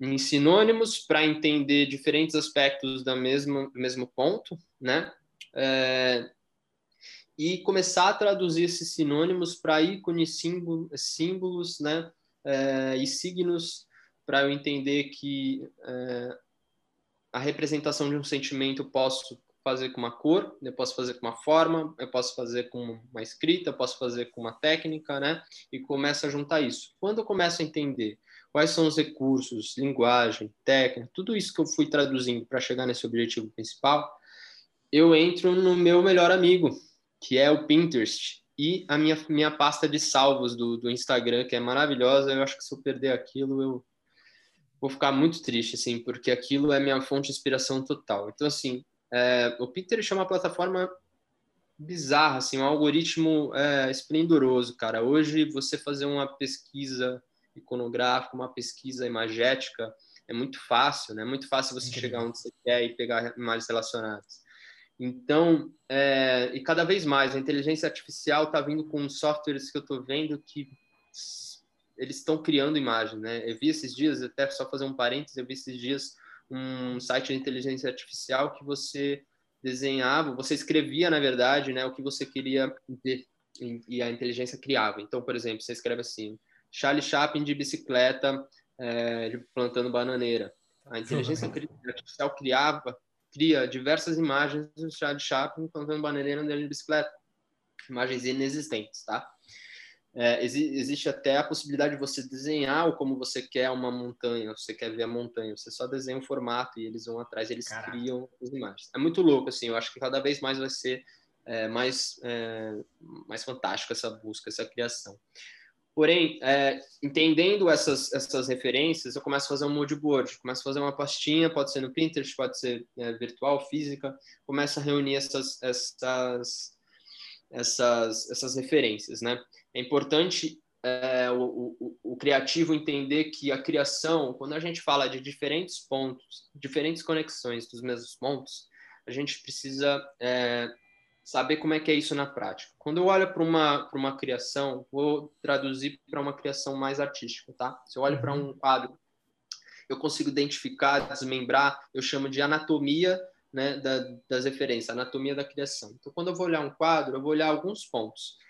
Speaker 3: em sinônimos para entender diferentes aspectos do mesmo, mesmo ponto, né? É, e começar a traduzir esses sinônimos para ícones, símbolo, símbolos, né? É, e signos para eu entender que é, a representação de um sentimento eu posso fazer com uma cor, eu posso fazer com uma forma, eu posso fazer com uma escrita, eu posso fazer com uma técnica, né? E começa a juntar isso. Quando eu começo a entender quais são os recursos, linguagem, técnica, tudo isso que eu fui traduzindo para chegar nesse objetivo principal, eu entro no meu melhor amigo, que é o Pinterest, e a minha, minha pasta de salvos do, do Instagram, que é maravilhosa. Eu acho que se eu perder aquilo, eu vou ficar muito triste, assim, porque aquilo é minha fonte de inspiração total. Então, assim, é, o Pinterest é uma plataforma bizarra, assim, um algoritmo é, esplendoroso, cara. Hoje, você fazer uma pesquisa iconográfica, uma pesquisa imagética, é muito fácil, né? É muito fácil você chegar onde você quer e pegar imagens relacionadas. Então, é, e cada vez mais, a inteligência artificial está vindo com softwares que eu estou vendo que eles estão criando imagens, né? Eu vi esses dias, até só fazer um parênteses, eu vi esses dias um site de inteligência artificial que você desenhava, você escrevia, na verdade, né, o que você queria ver e a inteligência criava. Então, por exemplo, você escreve assim, Charlie Chaplin de bicicleta, é, plantando bananeira. A inteligência artificial criava, cria diversas imagens do Charlie Chaplin plantando bananeira andando de bicicleta. Imagens inexistentes, tá? É, existe até a possibilidade de você desenhar como você quer uma montanha, você quer ver a montanha, você só desenha o formato e eles vão atrás, eles Caraca. criam as imagens. É muito louco, assim, eu acho que cada vez mais vai ser é, mais, é, mais fantástico essa busca, essa criação. Porém, é, entendendo essas, essas referências, eu começo a fazer um mood board, começo a fazer uma pastinha, pode ser no Pinterest, pode ser é, virtual, física, começo a reunir essas, essas, essas, essas referências, né? É importante é, o, o, o, criativo entender que a criação, quando a gente fala de diferentes pontos, diferentes conexões dos mesmos pontos, a gente precisa é, saber como é que é isso na prática. Quando eu olho para uma, uma criação, vou traduzir para uma criação mais artística, tá? Se eu olho para um quadro, eu consigo identificar, desmembrar, eu chamo de anatomia né, da, das referências, anatomia da criação. Então, quando eu vou olhar um quadro, eu vou olhar alguns pontos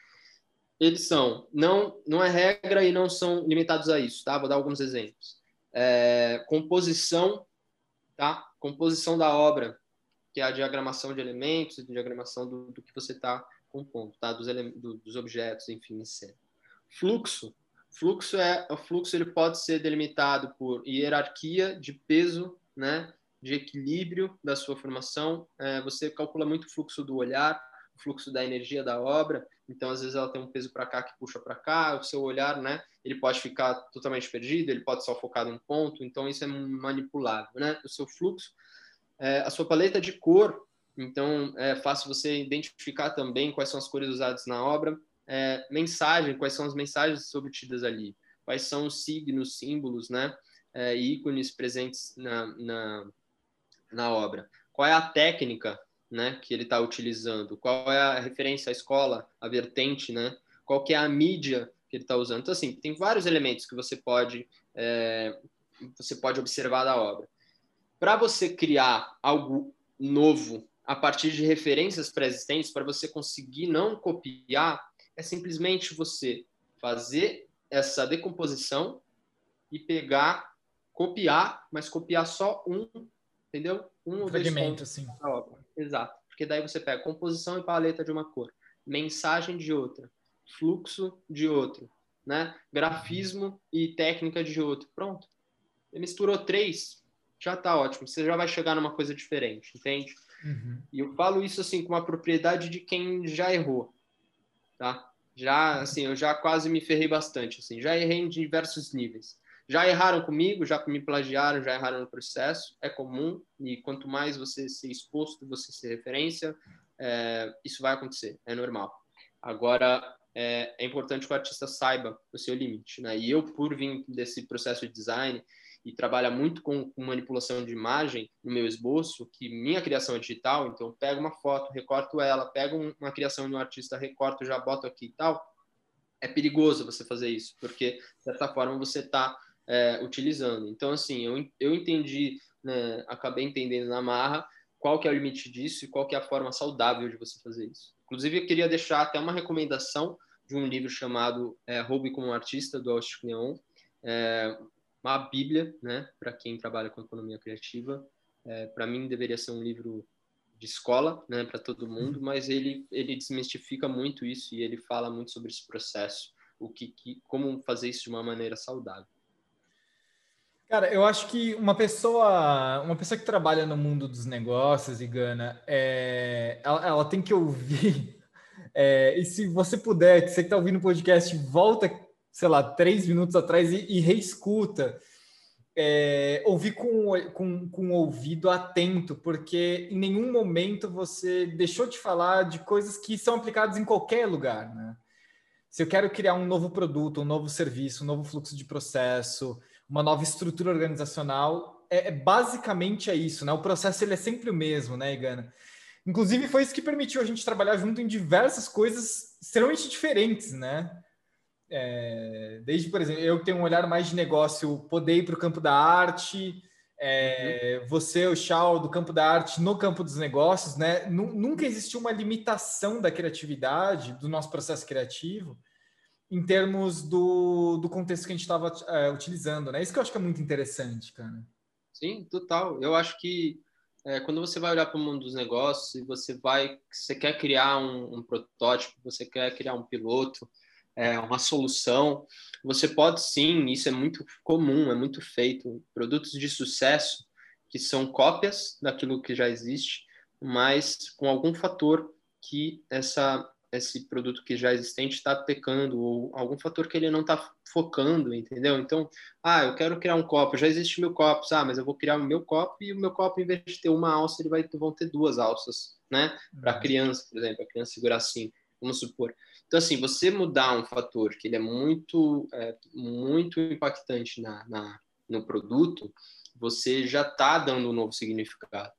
Speaker 3: eles são, não, não é regra e não são limitados a isso, tá? Vou dar alguns exemplos. É, composição, tá? Composição da obra, que é a diagramação de elementos, diagramação do, do que você está compondo, tá? Dos, do, dos objetos, enfim, em cena. Fluxo. Fluxo é o fluxo ele pode ser delimitado por hierarquia de peso, né? De equilíbrio da sua formação. É, você calcula muito o fluxo do olhar, o fluxo da energia da obra. Então, às vezes, ela tem um peso para cá que puxa para cá, o seu olhar, né? Ele pode ficar totalmente perdido, ele pode só focar num ponto, então isso é manipulável, né? O seu fluxo, é, a sua paleta de cor, então é fácil você identificar também quais são as cores usadas na obra. É, mensagem, quais são as mensagens obtidas ali, quais são os signos, símbolos, né? É, ícones presentes na, na, na obra. Qual é a técnica né, que ele está utilizando, qual é a referência à escola, a vertente, né, qual que é a mídia que ele está usando. Então, assim, tem vários elementos que você pode, é, você pode observar da obra. Para você criar algo novo a partir de referências pré-existentes, para você conseguir não copiar, é simplesmente você fazer essa decomposição e pegar, copiar, mas copiar só um entendeu?
Speaker 2: Um, um fragmento, sim.
Speaker 3: Exato. Porque daí você pega composição e paleta de uma cor, mensagem de outra, fluxo de outro, né? Grafismo e técnica de outro. Pronto. Ele misturou três, já tá ótimo. Você já vai chegar numa coisa diferente, entende? Uhum. E eu falo isso assim com uma propriedade de quem já errou, tá? Já, assim, eu já quase me ferrei bastante, assim, já errei em diversos níveis. Já erraram comigo, já me plagiaram, já erraram no processo, é comum, e quanto mais você ser exposto, você ser referência, é, isso vai acontecer, é normal. Agora, é, é, importante que o artista saiba o seu limite, né? E eu, por vir desse processo de design, e trabalha muito com, com, manipulação de imagem no meu esboço, que minha criação é digital, então eu pego uma foto, recorto ela, pego uma criação de um artista, recorto, já boto aqui e tal, é perigoso você fazer isso, porque de certa forma você está é, utilizando. Então, assim, eu, eu entendi, né, acabei entendendo na marra qual que é o limite disso e qual que é a forma saudável de você fazer isso. Inclusive, eu queria deixar até uma recomendação de um livro chamado é, Roube como Artista, do Austin Leon. É, uma bíblia, né, para quem trabalha com economia criativa. É, para mim deveria ser um livro de escola, né, para todo mundo, mas ele ele desmistifica muito isso e ele fala muito sobre esse processo, o que, que como fazer isso de uma maneira saudável.
Speaker 2: Cara, eu acho que uma pessoa, uma pessoa que trabalha no mundo dos negócios, e Gana, é, ela, ela tem que ouvir. É, e se você puder, você que está ouvindo o podcast, volta sei lá, três minutos atrás e, e reescuta. É, ouvir com, com, com ouvido atento, porque em nenhum momento você deixou de falar de coisas que são aplicadas em qualquer lugar. Né? Se eu quero criar um novo produto, um novo serviço, um novo fluxo de processo, uma nova estrutura organizacional, é, é basicamente é isso, né? O processo ele é sempre o mesmo, né, Igana? Inclusive foi isso que permitiu a gente trabalhar junto em diversas coisas extremamente diferentes, né? É, desde, por exemplo, eu tenho um olhar mais de negócio, poder ir para o campo da arte, é, uhum. você, o Chau, do campo da arte no campo dos negócios, né? Nunca existiu uma limitação da criatividade, do nosso processo criativo, em termos do, do contexto que a gente estava é, utilizando, né? Isso que eu acho que é muito interessante, cara.
Speaker 3: Sim, total. Eu acho que é, quando você vai olhar para o mundo dos negócios e você vai, você quer criar um, um protótipo, você quer criar um piloto, é, uma solução. Você pode sim, isso é muito comum, é muito feito, produtos de sucesso que são cópias daquilo que já existe, mas com algum fator que essa esse produto que já é existente está pecando ou algum fator que ele não está focando, entendeu? Então, ah, eu quero criar um copo, já existe mil copos, ah, mas eu vou criar o meu copo e o meu copo, em vez de ter uma alça, ele vai vão ter duas alças, né? Para uhum. criança, por exemplo, a criança segurar assim, vamos supor. Então, assim, você mudar um fator que ele é muito, é, muito impactante na, na, no produto, você já está dando um novo significado.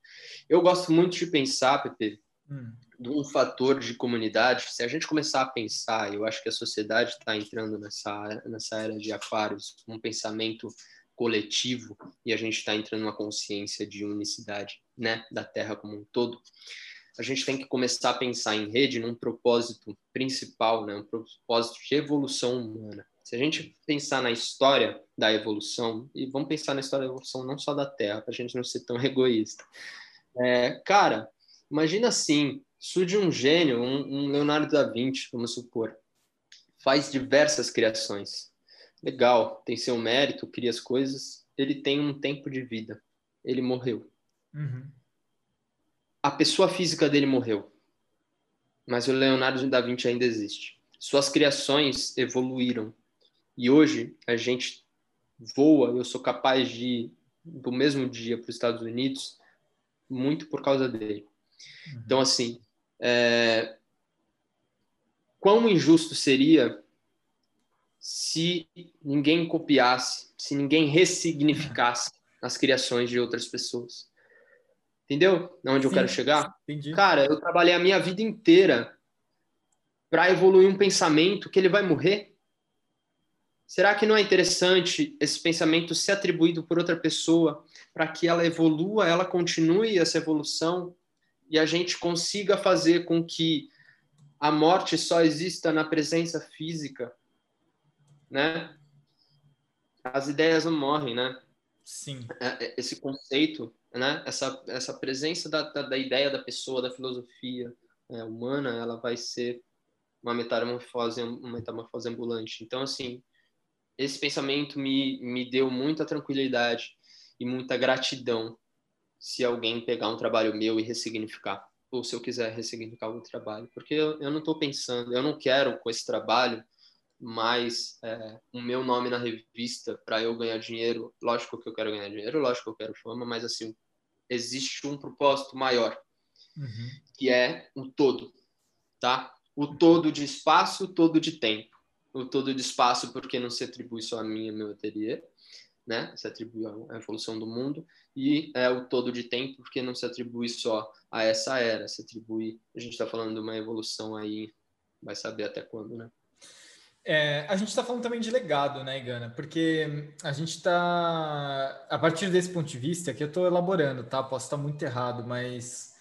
Speaker 3: Eu gosto muito de pensar, Pepe, hum. de um fator de comunidade. Se a gente começar a pensar, eu acho que a sociedade está entrando nessa, nessa era de aquários, um pensamento coletivo, e a gente está entrando numa consciência de unicidade né, da Terra como um todo a gente tem que começar a pensar em rede num propósito principal, né? um propósito de evolução humana. Se a gente pensar na história da evolução, e vamos pensar na história da evolução não só da Terra, para a gente não ser tão egoísta. É, cara, imagina assim, surge um gênio, um, um Leonardo da Vinci, vamos supor, faz diversas criações. Legal, tem seu mérito, cria as coisas, ele tem um tempo de vida, ele morreu. Uhum a pessoa física dele morreu, mas o Leonardo da Vinci ainda existe. Suas criações evoluíram e hoje a gente voa. Eu sou capaz de ir do mesmo dia para os Estados Unidos muito por causa dele. Uhum. Então, assim, é... quão injusto seria se ninguém copiasse, se ninguém ressignificasse as criações de outras pessoas. Entendeu? Onde eu quero chegar? Entendi. Cara, eu trabalhei a minha vida inteira para evoluir um pensamento que ele vai morrer. Será que não é interessante esse pensamento ser atribuído por outra pessoa para que ela evolua, ela continue essa evolução e a gente consiga fazer com que a morte só exista na presença física, né? As ideias não morrem, né?
Speaker 2: Sim.
Speaker 3: É, é, esse conceito, né? essa, essa presença da, da, da ideia da pessoa, da filosofia é, humana, ela vai ser uma metamorfose, uma metamorfose ambulante. Então, assim, esse pensamento me, me deu muita tranquilidade e muita gratidão se alguém pegar um trabalho meu e ressignificar, ou se eu quiser ressignificar o trabalho, porque eu, eu não estou pensando, eu não quero com esse trabalho mais é, o meu nome na revista para eu ganhar dinheiro. Lógico que eu quero ganhar dinheiro, lógico que eu quero fama, mas assim existe um propósito maior, uhum. que é o todo, tá? O todo de espaço, o todo de tempo. O todo de espaço porque não se atribui só a mim e meu ateliê, né? Se atribui à evolução do mundo e é o todo de tempo porque não se atribui só a essa era, se atribui. A gente está falando de uma evolução aí, vai saber até quando, né?
Speaker 2: É, a gente está falando também de legado, né, Igana? Porque a gente está, a partir desse ponto de vista, que eu estou elaborando, tá? Posso estar muito errado, mas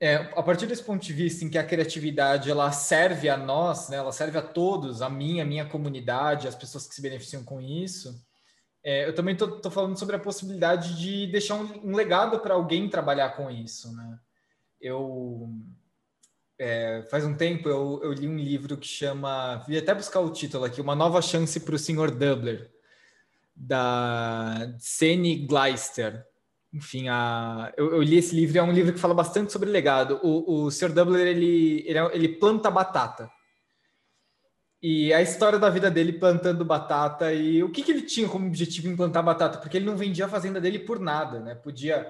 Speaker 2: é, a partir desse ponto de vista em que a criatividade ela serve a nós, né? Ela serve a todos, a mim, a minha comunidade, as pessoas que se beneficiam com isso. É, eu também estou falando sobre a possibilidade de deixar um, um legado para alguém trabalhar com isso, né? Eu é, faz um tempo eu, eu, li um livro que chama, vi até buscar o título aqui, Uma Nova Chance para o Sr. Dubler, da Sene Gleister. Enfim, a, eu, eu, li esse livro, é um livro que fala bastante sobre legado. O, o Sr. Dubler, ele, ele, é, ele planta batata. E a história da vida dele plantando batata e o que, que ele tinha como objetivo em plantar batata? Porque ele não vendia a fazenda dele por nada, né? Podia...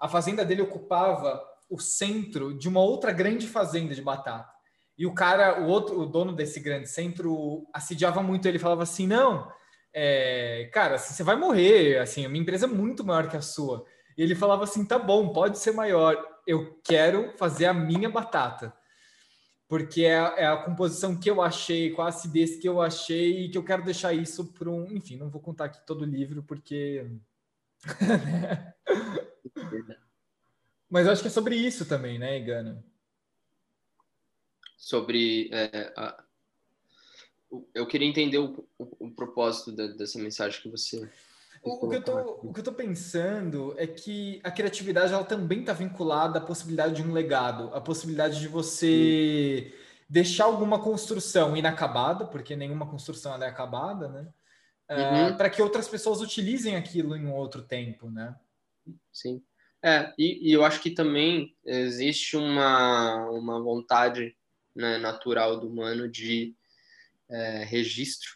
Speaker 2: A fazenda dele ocupava o centro de uma outra grande fazenda de batata. E o cara, o outro, o dono desse grande centro, assediava muito ele, falava assim: não, é, cara, assim, você vai morrer, assim, a minha empresa é muito maior que a sua. E ele falava assim: tá bom, pode ser maior, eu quero fazer a minha batata. Porque é, é a composição que eu achei, com a acidez que eu achei, e que eu quero deixar isso para um. Enfim, não vou contar aqui todo o livro, porque. Mas eu acho que é sobre isso também, né, Igana?
Speaker 3: Sobre. É, a... Eu queria entender o, o, o propósito da, dessa mensagem que você.
Speaker 2: O, o, que eu tô, o que eu tô pensando é que a criatividade ela também está vinculada à possibilidade de um legado, à possibilidade de você Sim. deixar alguma construção inacabada, porque nenhuma construção é acabada, né? Uhum. Uh, para que outras pessoas utilizem aquilo em um outro tempo, né?
Speaker 3: Sim. É, e, e, eu acho que também existe uma, uma vontade né, natural do humano de é, registro,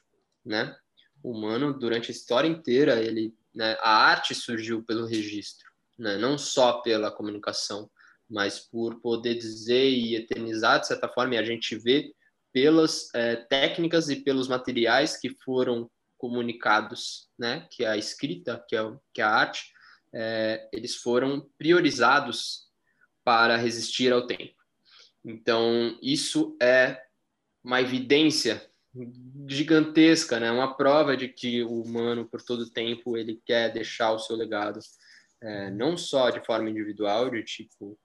Speaker 3: né? Humano, durante a história inteira, ele, né, a arte surgiu pelo registro, né? não só pela comunicação, mas por poder dizer e eternizar, de certa forma, e a gente vê pelas é, técnicas e pelos materiais que foram comunicados, né? Que a escrita, que é, que é a arte, é, eles foram priorizados para resistir ao tempo. Então, isso é uma evidência gigantesca, né? Uma prova de que o humano, por todo tempo, ele quer deixar o seu legado, é, não só de forma individual, de tipo,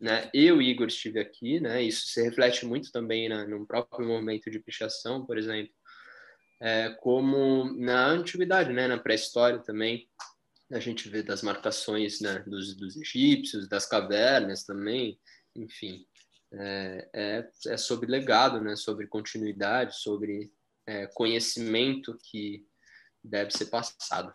Speaker 3: né? Eu, Igor, estive aqui, né? Isso se reflete muito também né, no próprio movimento de pichação, por exemplo, é, como na antiguidade, né? Na pré-história também, a gente vê das marcações né, dos, dos egípcios, das cavernas também, enfim, é, é, é sobre legado, né, sobre continuidade, sobre é, conhecimento que deve ser passado.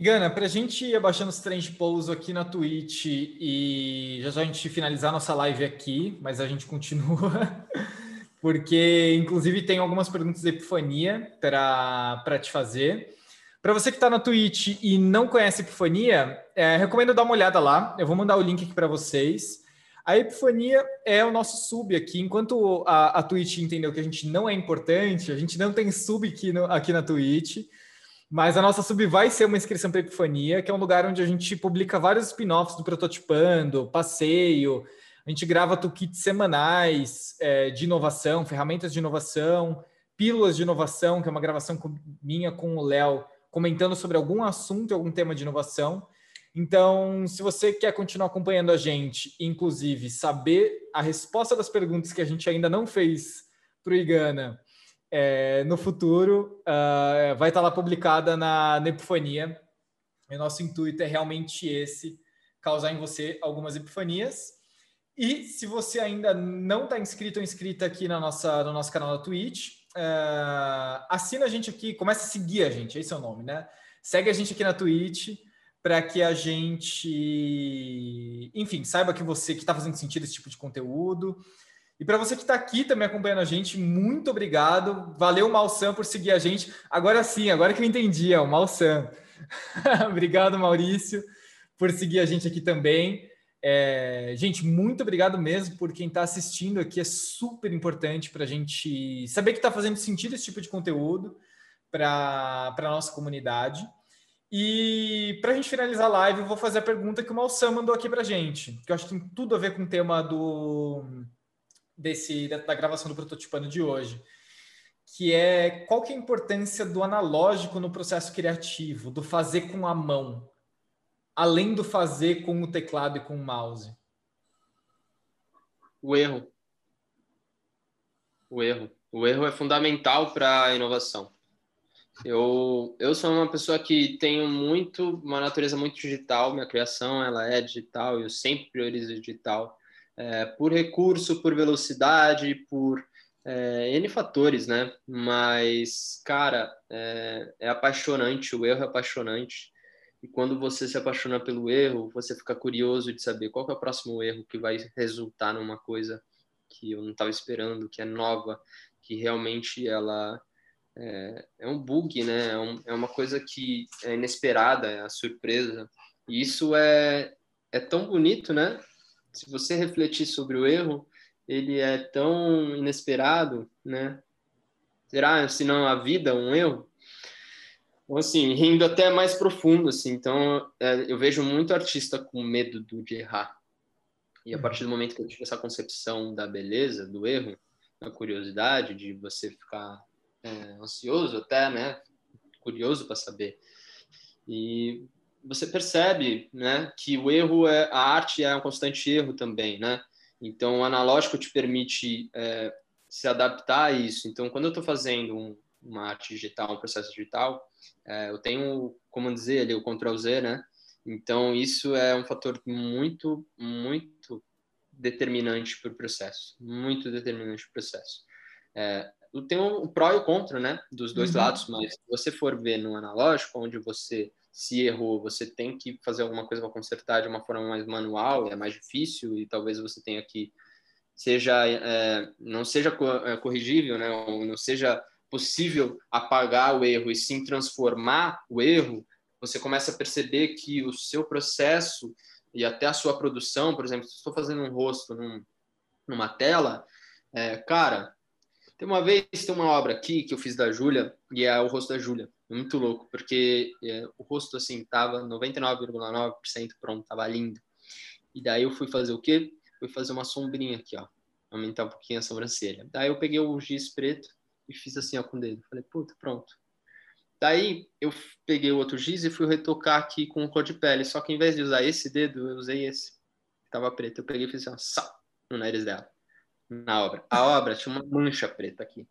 Speaker 2: Gana, para a gente ir abaixando os trens de pouso aqui na Twitch e já já a gente finalizar nossa live aqui, mas a gente continua, porque inclusive tem algumas perguntas de epifania para te fazer. Para você que está na Twitch e não conhece Epifania, é, recomendo dar uma olhada lá. Eu vou mandar o link aqui para vocês. A Epifania é o nosso sub aqui. Enquanto a, a Twitch entendeu que a gente não é importante, a gente não tem sub aqui, no, aqui na Twitch. Mas a nossa sub vai ser uma inscrição para Epifania, que é um lugar onde a gente publica vários spin-offs do Prototipando, passeio. A gente grava toolkits semanais é, de inovação, ferramentas de inovação, pílulas de inovação, que é uma gravação minha com o Léo comentando sobre algum assunto, algum tema de inovação. Então, se você quer continuar acompanhando a gente, inclusive saber a resposta das perguntas que a gente ainda não fez para o Igana é, no futuro uh, vai estar lá publicada na, na Epifania. E nosso intuito é realmente esse, causar em você algumas epifanias. E se você ainda não está inscrito ou inscrita aqui na nossa, no nosso canal da Twitch, uh, assina a gente aqui, começa a seguir a gente, esse é o nome, né? Segue a gente aqui na Twitch para que a gente, enfim, saiba que você que está fazendo sentido esse tipo de conteúdo. E para você que está aqui também acompanhando a gente, muito obrigado. Valeu, Malsan, por seguir a gente. Agora sim, agora que eu entendi, é o Malsan. obrigado, Maurício, por seguir a gente aqui também. É, gente, muito obrigado mesmo por quem está assistindo aqui. É super importante para a gente saber que está fazendo sentido esse tipo de conteúdo para a nossa comunidade. E para a gente finalizar a live, eu vou fazer a pergunta que o Malsam mandou aqui para a gente, que eu acho que tem tudo a ver com o tema do, desse, da, da gravação do prototipando de hoje, que é qual que é a importância do analógico no processo criativo, do fazer com a mão, além do fazer com o teclado e com o mouse?
Speaker 3: O erro. O erro. O erro é fundamental para a inovação. Eu, eu sou uma pessoa que tenho muito uma natureza muito digital, minha criação ela é digital, eu sempre priorizo digital é, por recurso, por velocidade, por é, N fatores, né? Mas, cara, é, é apaixonante, o erro é apaixonante. E quando você se apaixona pelo erro, você fica curioso de saber qual é o próximo erro que vai resultar numa coisa que eu não estava esperando, que é nova, que realmente ela é, é um bug, né? É, um, é, uma coisa que é inesperada, é a surpresa. E isso é, é tão bonito, né? se você refletir sobre o erro, ele é tão inesperado, né? Será, se não a vida, um erro? Ou assim, rindo até mais profundo, assim. Então, é, eu vejo muito artista com medo de errar. E a partir do momento que eu tive essa concepção da beleza, do erro, da curiosidade, de você ficar é, ansioso até, né? Curioso para saber. E você percebe, né, que o erro é a arte é um constante erro também, né? Então, o analógico te permite é, se adaptar a isso. Então, quando eu estou fazendo um, uma arte digital, um processo digital, é, eu tenho, como dizer ali, o Ctrl Z, né? Então, isso é um fator muito, muito determinante para o processo, muito determinante para o processo. É, tem o pró e o contra, né, dos dois uhum. lados, mas se você for ver no analógico, onde você se errou, você tem que fazer alguma coisa para consertar de uma forma mais manual, é mais difícil e talvez você tenha que seja é, não seja é, corrigível, né, ou não seja possível apagar o erro e sim transformar o erro, você começa a perceber que o seu processo e até a sua produção, por exemplo, se estou fazendo um rosto num, numa tela, é, cara, tem uma vez, tem uma obra aqui que eu fiz da Júlia, e é o rosto da Júlia muito louco, porque é, o rosto, assim, tava 99,9% pronto, tava lindo. E daí eu fui fazer o quê? Fui fazer uma sombrinha aqui, ó, aumentar um pouquinho a sobrancelha. Daí eu peguei o giz preto e fiz assim, ó, com o dedo. Falei, puta, pronto. Daí eu peguei o outro giz e fui retocar aqui com cor de pele, só que em vez de usar esse dedo, eu usei esse, que tava preto. Eu peguei e fiz assim, ó, só, no nariz dela, na obra. A obra tinha uma mancha preta aqui.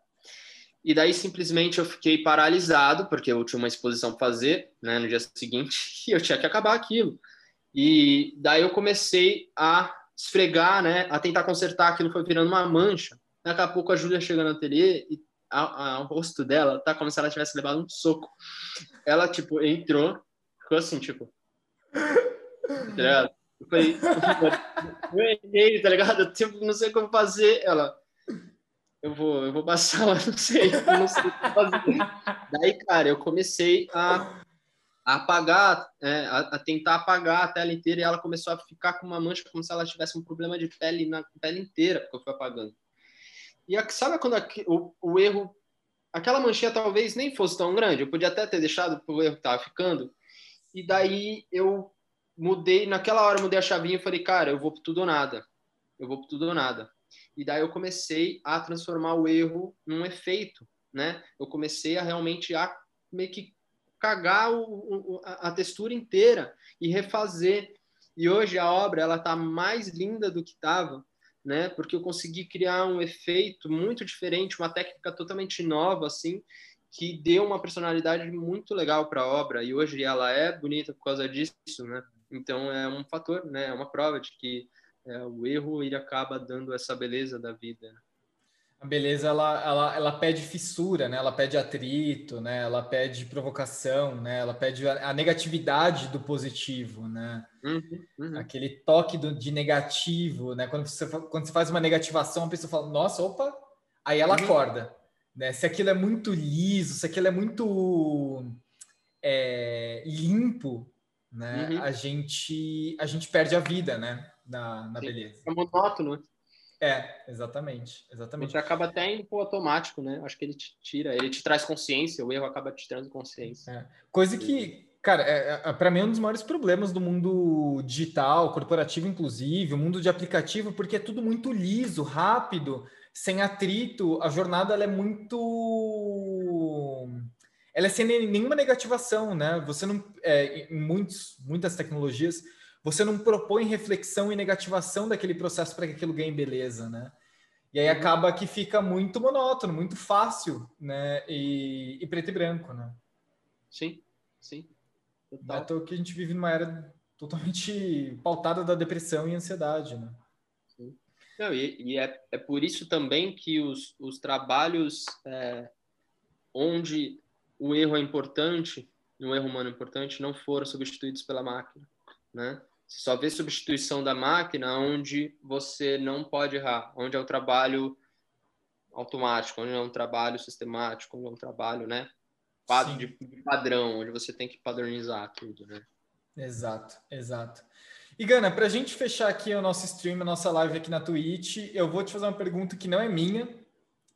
Speaker 3: E daí simplesmente eu fiquei paralisado, porque eu tinha uma exposição fazer né, no dia seguinte e eu tinha que acabar aquilo. E daí eu comecei a esfregar, né, a tentar consertar aquilo, foi virando uma mancha. Daqui a pouco a Júlia chega no ateliê e a, a, o rosto dela tá como se ela tivesse levado um soco. Ela, tipo, entrou, ficou assim, tipo. Tá ligado? Eu falei, eu errei, tá ligado? Eu, tipo, não sei como fazer. Ela, eu vou, eu vou passar lá, não sei, não sei fazer. Daí, cara, eu comecei a, a apagar, é, a, a, tentar apagar a tela inteira e ela começou a ficar com uma mancha como se ela tivesse um problema de pele na pele inteira, porque eu fui apagando. E a, sabe quando a, o, o erro, aquela manchinha talvez nem fosse tão grande, eu podia até ter deixado o erro tava ficando, e daí eu mudei, naquela hora mudei a chavinha e falei, cara, eu vou tudo ou nada. Eu vou tudo ou nada. E daí eu comecei a transformar o erro num efeito, né? Eu comecei a realmente a meio que cagar o, o, a textura inteira e refazer. E hoje a obra ela tá mais linda do que estava, né? Porque eu consegui criar um efeito muito diferente, uma técnica totalmente nova, assim, que deu uma personalidade muito legal para a obra. E hoje ela é bonita por causa disso, né? Então é um fator, né? É uma prova de que é, o erro ele acaba dando essa beleza da vida.
Speaker 2: A beleza ela, ela, ela pede fissura, né? Ela pede atrito, né? Ela pede provocação, né? Ela pede a, negatividade do positivo, né? Uhum, uhum. Aquele toque do, de negativo, né? Quando você, quando você faz uma negativação, a pessoa fala, nossa, opa, aí ela uhum. acorda. Né? Se aquilo é muito liso, se aquilo é muito é, limpo, né? Uhum. A gente a gente perde a vida, né? Na, na beleza.
Speaker 3: É monótono.
Speaker 2: É, exatamente, exatamente.
Speaker 3: Você acaba até indo pro automático, né? Acho que ele te tira, ele te traz consciência, o erro acaba te trazendo consciência.
Speaker 2: É. Coisa que, cara, é, é para mim é um dos maiores problemas do mundo digital, corporativo inclusive, o mundo de aplicativo, porque é tudo muito liso, rápido, sem atrito. A jornada ela é muito ela é sem nenhuma negativação, né? Você não, é, em muitos, muitas tecnologias, você não propõe reflexão e negativação daquele processo para que aquilo ganhe beleza, né? E aí uhum. acaba que fica muito monótono, muito fácil, né? E, e preto e branco, né?
Speaker 3: Sim, sim.
Speaker 2: Total. É que a gente vive numa era totalmente pautada da depressão e ansiedade, né?
Speaker 3: Sim. Não, e, e é, é por isso também que os, os trabalhos é, onde o erro é importante, um erro humano importante, não foram substituídos pela máquina, né? Você só vê substituição da máquina onde você não pode errar, onde é o trabalho automático, onde é um trabalho sistemático, onde é um trabalho, né? De padrão, onde você tem que padronizar tudo, né?
Speaker 2: Exato, exato. E Gana, para a gente fechar aqui o nosso stream, a nossa live aqui na Twitch, eu vou te fazer uma pergunta que não é minha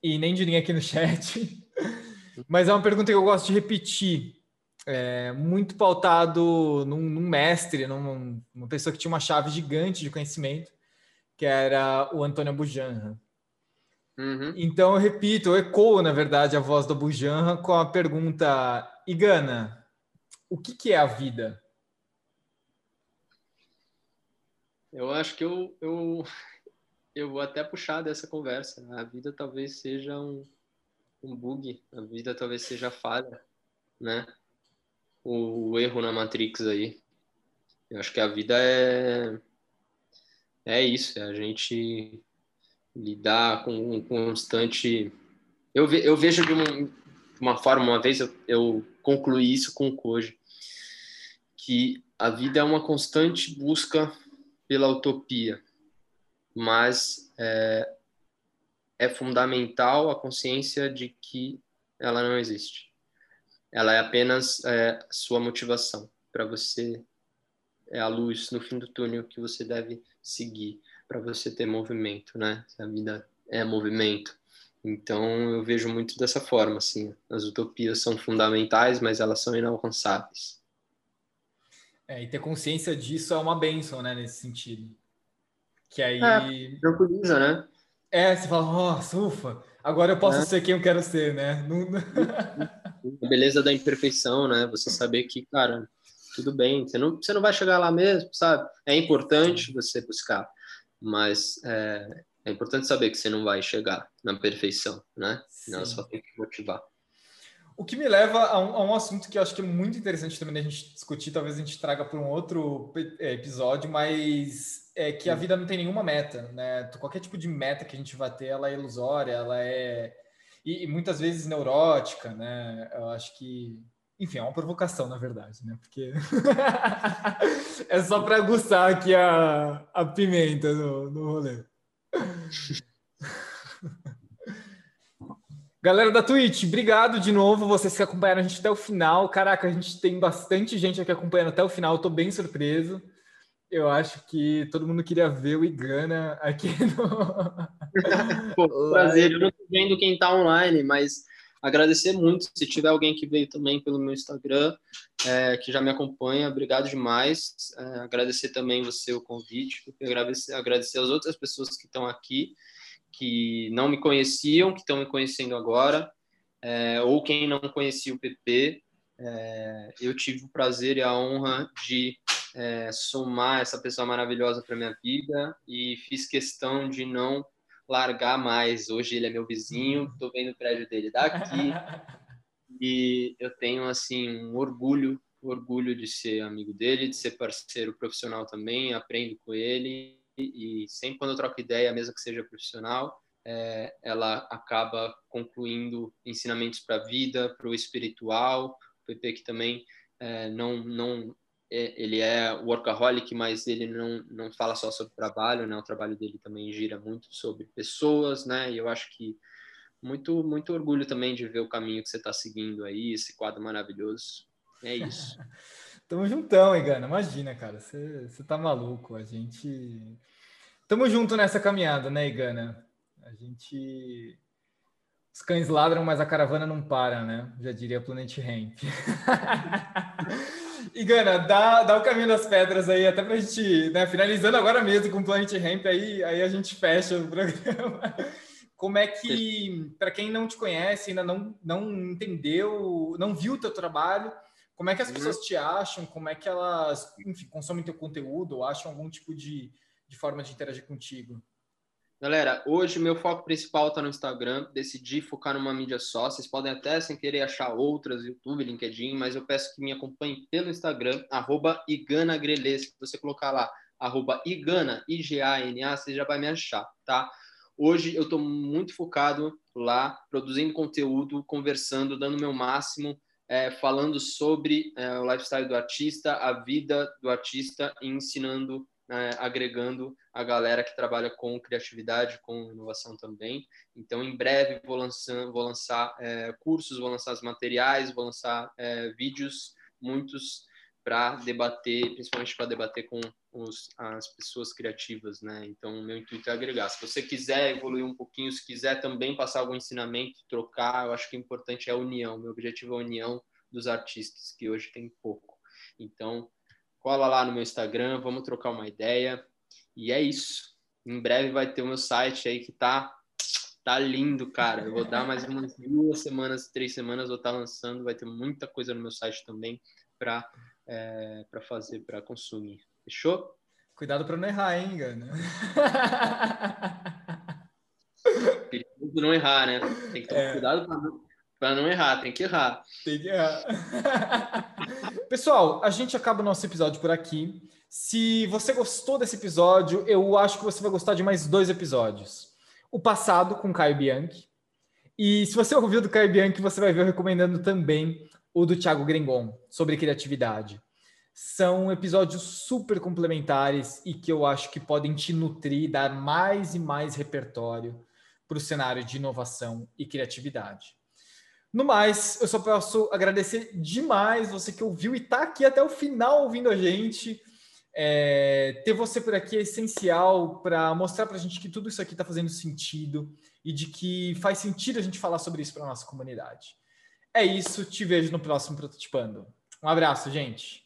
Speaker 2: e nem de ninguém aqui no chat, mas é uma pergunta que eu gosto de repetir é, muito pautado num, num mestre, num, numa pessoa que tinha uma chave gigante de conhecimento, que era o Antônio Bujanra. Uhum. Então, eu repito, eu ecoo, na verdade, a voz do Bujanra com a pergunta: Igana, o que, que é a vida?
Speaker 3: Eu acho que eu, eu, eu vou até puxar dessa conversa. A vida talvez seja um, um bug, a vida talvez seja falha, né? o, o erro na Matrix aí. Eu acho que a vida é é isso, é a gente lidar com um constante. Eu, ve, eu vejo de uma, uma forma, uma vez eu, eu concluí isso com o Koji, que a vida é uma constante busca pela utopia, mas é, é fundamental a consciência de que ela não existe. Ela é apenas é, sua motivação para você é a luz no fim do túnel que você deve seguir para você ter movimento, né? A vida é movimento. Então eu vejo muito dessa forma, assim. As utopias são fundamentais, mas elas são inalcançáveis.
Speaker 2: É, e ter consciência disso é uma benção, né? Nesse sentido. Que aí.
Speaker 3: É, tranquiliza, né?
Speaker 2: É, você fala, nossa, ufa, agora eu posso é. ser quem eu quero ser, né? Não...
Speaker 3: a beleza da imperfeição, né? Você saber que, cara, tudo bem, você não, você não vai chegar lá mesmo, sabe? É importante você buscar, mas é, é importante saber que você não vai chegar na perfeição, né? Não, só tem que motivar.
Speaker 2: O que me leva a um, a um, assunto que eu acho que é muito interessante também a gente discutir, talvez a gente traga para um outro é, episódio, mas é que a vida não tem nenhuma meta, né? Qualquer tipo de meta que a gente vai ter, ela é ilusória, ela é e, e, muitas vezes neurótica, né? Eu acho que, enfim, é uma provocação, na verdade, né? Porque é só para aguçar aqui a, a pimenta no, no rolê. Galera da Twitch, obrigado de novo, vocês que acompanharam a gente até o final. Caraca, a gente tem bastante gente aqui acompanhando até o final, eu tô bem surpreso. Eu acho que todo mundo queria ver o Igana aqui no.
Speaker 3: Pô, prazer, eu não tô vendo quem tá online, mas agradecer muito. Se tiver alguém que veio também pelo meu Instagram, é, que já me acompanha, obrigado demais. É, agradecer também você o convite, agradecer, agradecer as outras pessoas que estão aqui, que não me conheciam, que estão me conhecendo agora, é, ou quem não conhecia o PP. É, eu tive o prazer e a honra de é, somar essa pessoa maravilhosa para minha vida e fiz questão de não largar mais. Hoje ele é meu vizinho, estou vendo o prédio dele daqui e eu tenho assim um orgulho, orgulho de ser amigo dele, de ser parceiro profissional também. Aprendo com ele e sempre quando eu troco ideia, mesmo que seja profissional, é, ela acaba concluindo ensinamentos para a vida, para o espiritual. O PP que também é, não não ele é workaholic, mas ele não, não fala só sobre trabalho, né? O trabalho dele também gira muito sobre pessoas, né? E eu acho que muito muito orgulho também de ver o caminho que você está seguindo aí, esse quadro maravilhoso. É isso.
Speaker 2: Tamo juntão, Igana. Imagina, cara. Você, você tá maluco. A gente. Tamo junto nessa caminhada, né, Igana? A gente. Os cães ladram, mas a caravana não para, né? Já diria Planet Ramp. E Gana, dá, dá o caminho das pedras aí, até pra gente, né, finalizando agora mesmo com o Planet Ramp, aí, aí a gente fecha o programa. Como é que, para quem não te conhece, ainda não, não entendeu, não viu o teu trabalho, como é que as uhum. pessoas te acham? Como é que elas, enfim, consomem teu conteúdo ou acham algum tipo de, de forma de interagir contigo?
Speaker 3: Galera, hoje meu foco principal está no Instagram. Decidi focar numa mídia só. Vocês podem até, sem querer, achar outras, YouTube, LinkedIn, mas eu peço que me acompanhem pelo Instagram, arroba. Se você colocar lá, arroba Igana, I-G-A-N-A, você já vai me achar, tá? Hoje eu estou muito focado lá, produzindo conteúdo, conversando, dando meu máximo, é, falando sobre é, o lifestyle do artista, a vida do artista e ensinando né, agregando a galera que trabalha com criatividade, com inovação também. Então, em breve vou, lançando, vou lançar é, cursos, vou lançar os materiais, vou lançar é, vídeos, muitos para debater, principalmente para debater com os, as pessoas criativas, né? Então, meu intuito é agregar. Se você quiser evoluir um pouquinho, se quiser também passar algum ensinamento, trocar, eu acho que o importante é a união. Meu objetivo é a união dos artistas, que hoje tem pouco. Então, cola lá no meu Instagram, vamos trocar uma ideia. E é isso. Em breve vai ter o meu site aí que tá tá lindo, cara. Eu vou dar mais umas duas semanas, três semanas, vou estar tá lançando. Vai ter muita coisa no meu site também para é, para fazer, para consumir. Fechou?
Speaker 2: Cuidado para não errar, hein, Gana?
Speaker 3: Perigoso não errar, né? Tem que tomar é. cuidado para não para não errar, tem que errar.
Speaker 2: Tem que errar. Pessoal, a gente acaba o nosso episódio por aqui. Se você gostou desse episódio, eu acho que você vai gostar de mais dois episódios. O passado com Caio Bianchi. E se você ouviu do Caio Bianchi, você vai ver eu recomendando também o do Thiago Grengon, sobre criatividade. São episódios super complementares e que eu acho que podem te nutrir, dar mais e mais repertório para o cenário de inovação e criatividade. No mais, eu só posso agradecer demais você que ouviu e está aqui até o final ouvindo a gente. É, ter você por aqui é essencial para mostrar para a gente que tudo isso aqui está fazendo sentido e de que faz sentido a gente falar sobre isso para nossa comunidade. É isso, te vejo no próximo Prototipando. Um abraço, gente.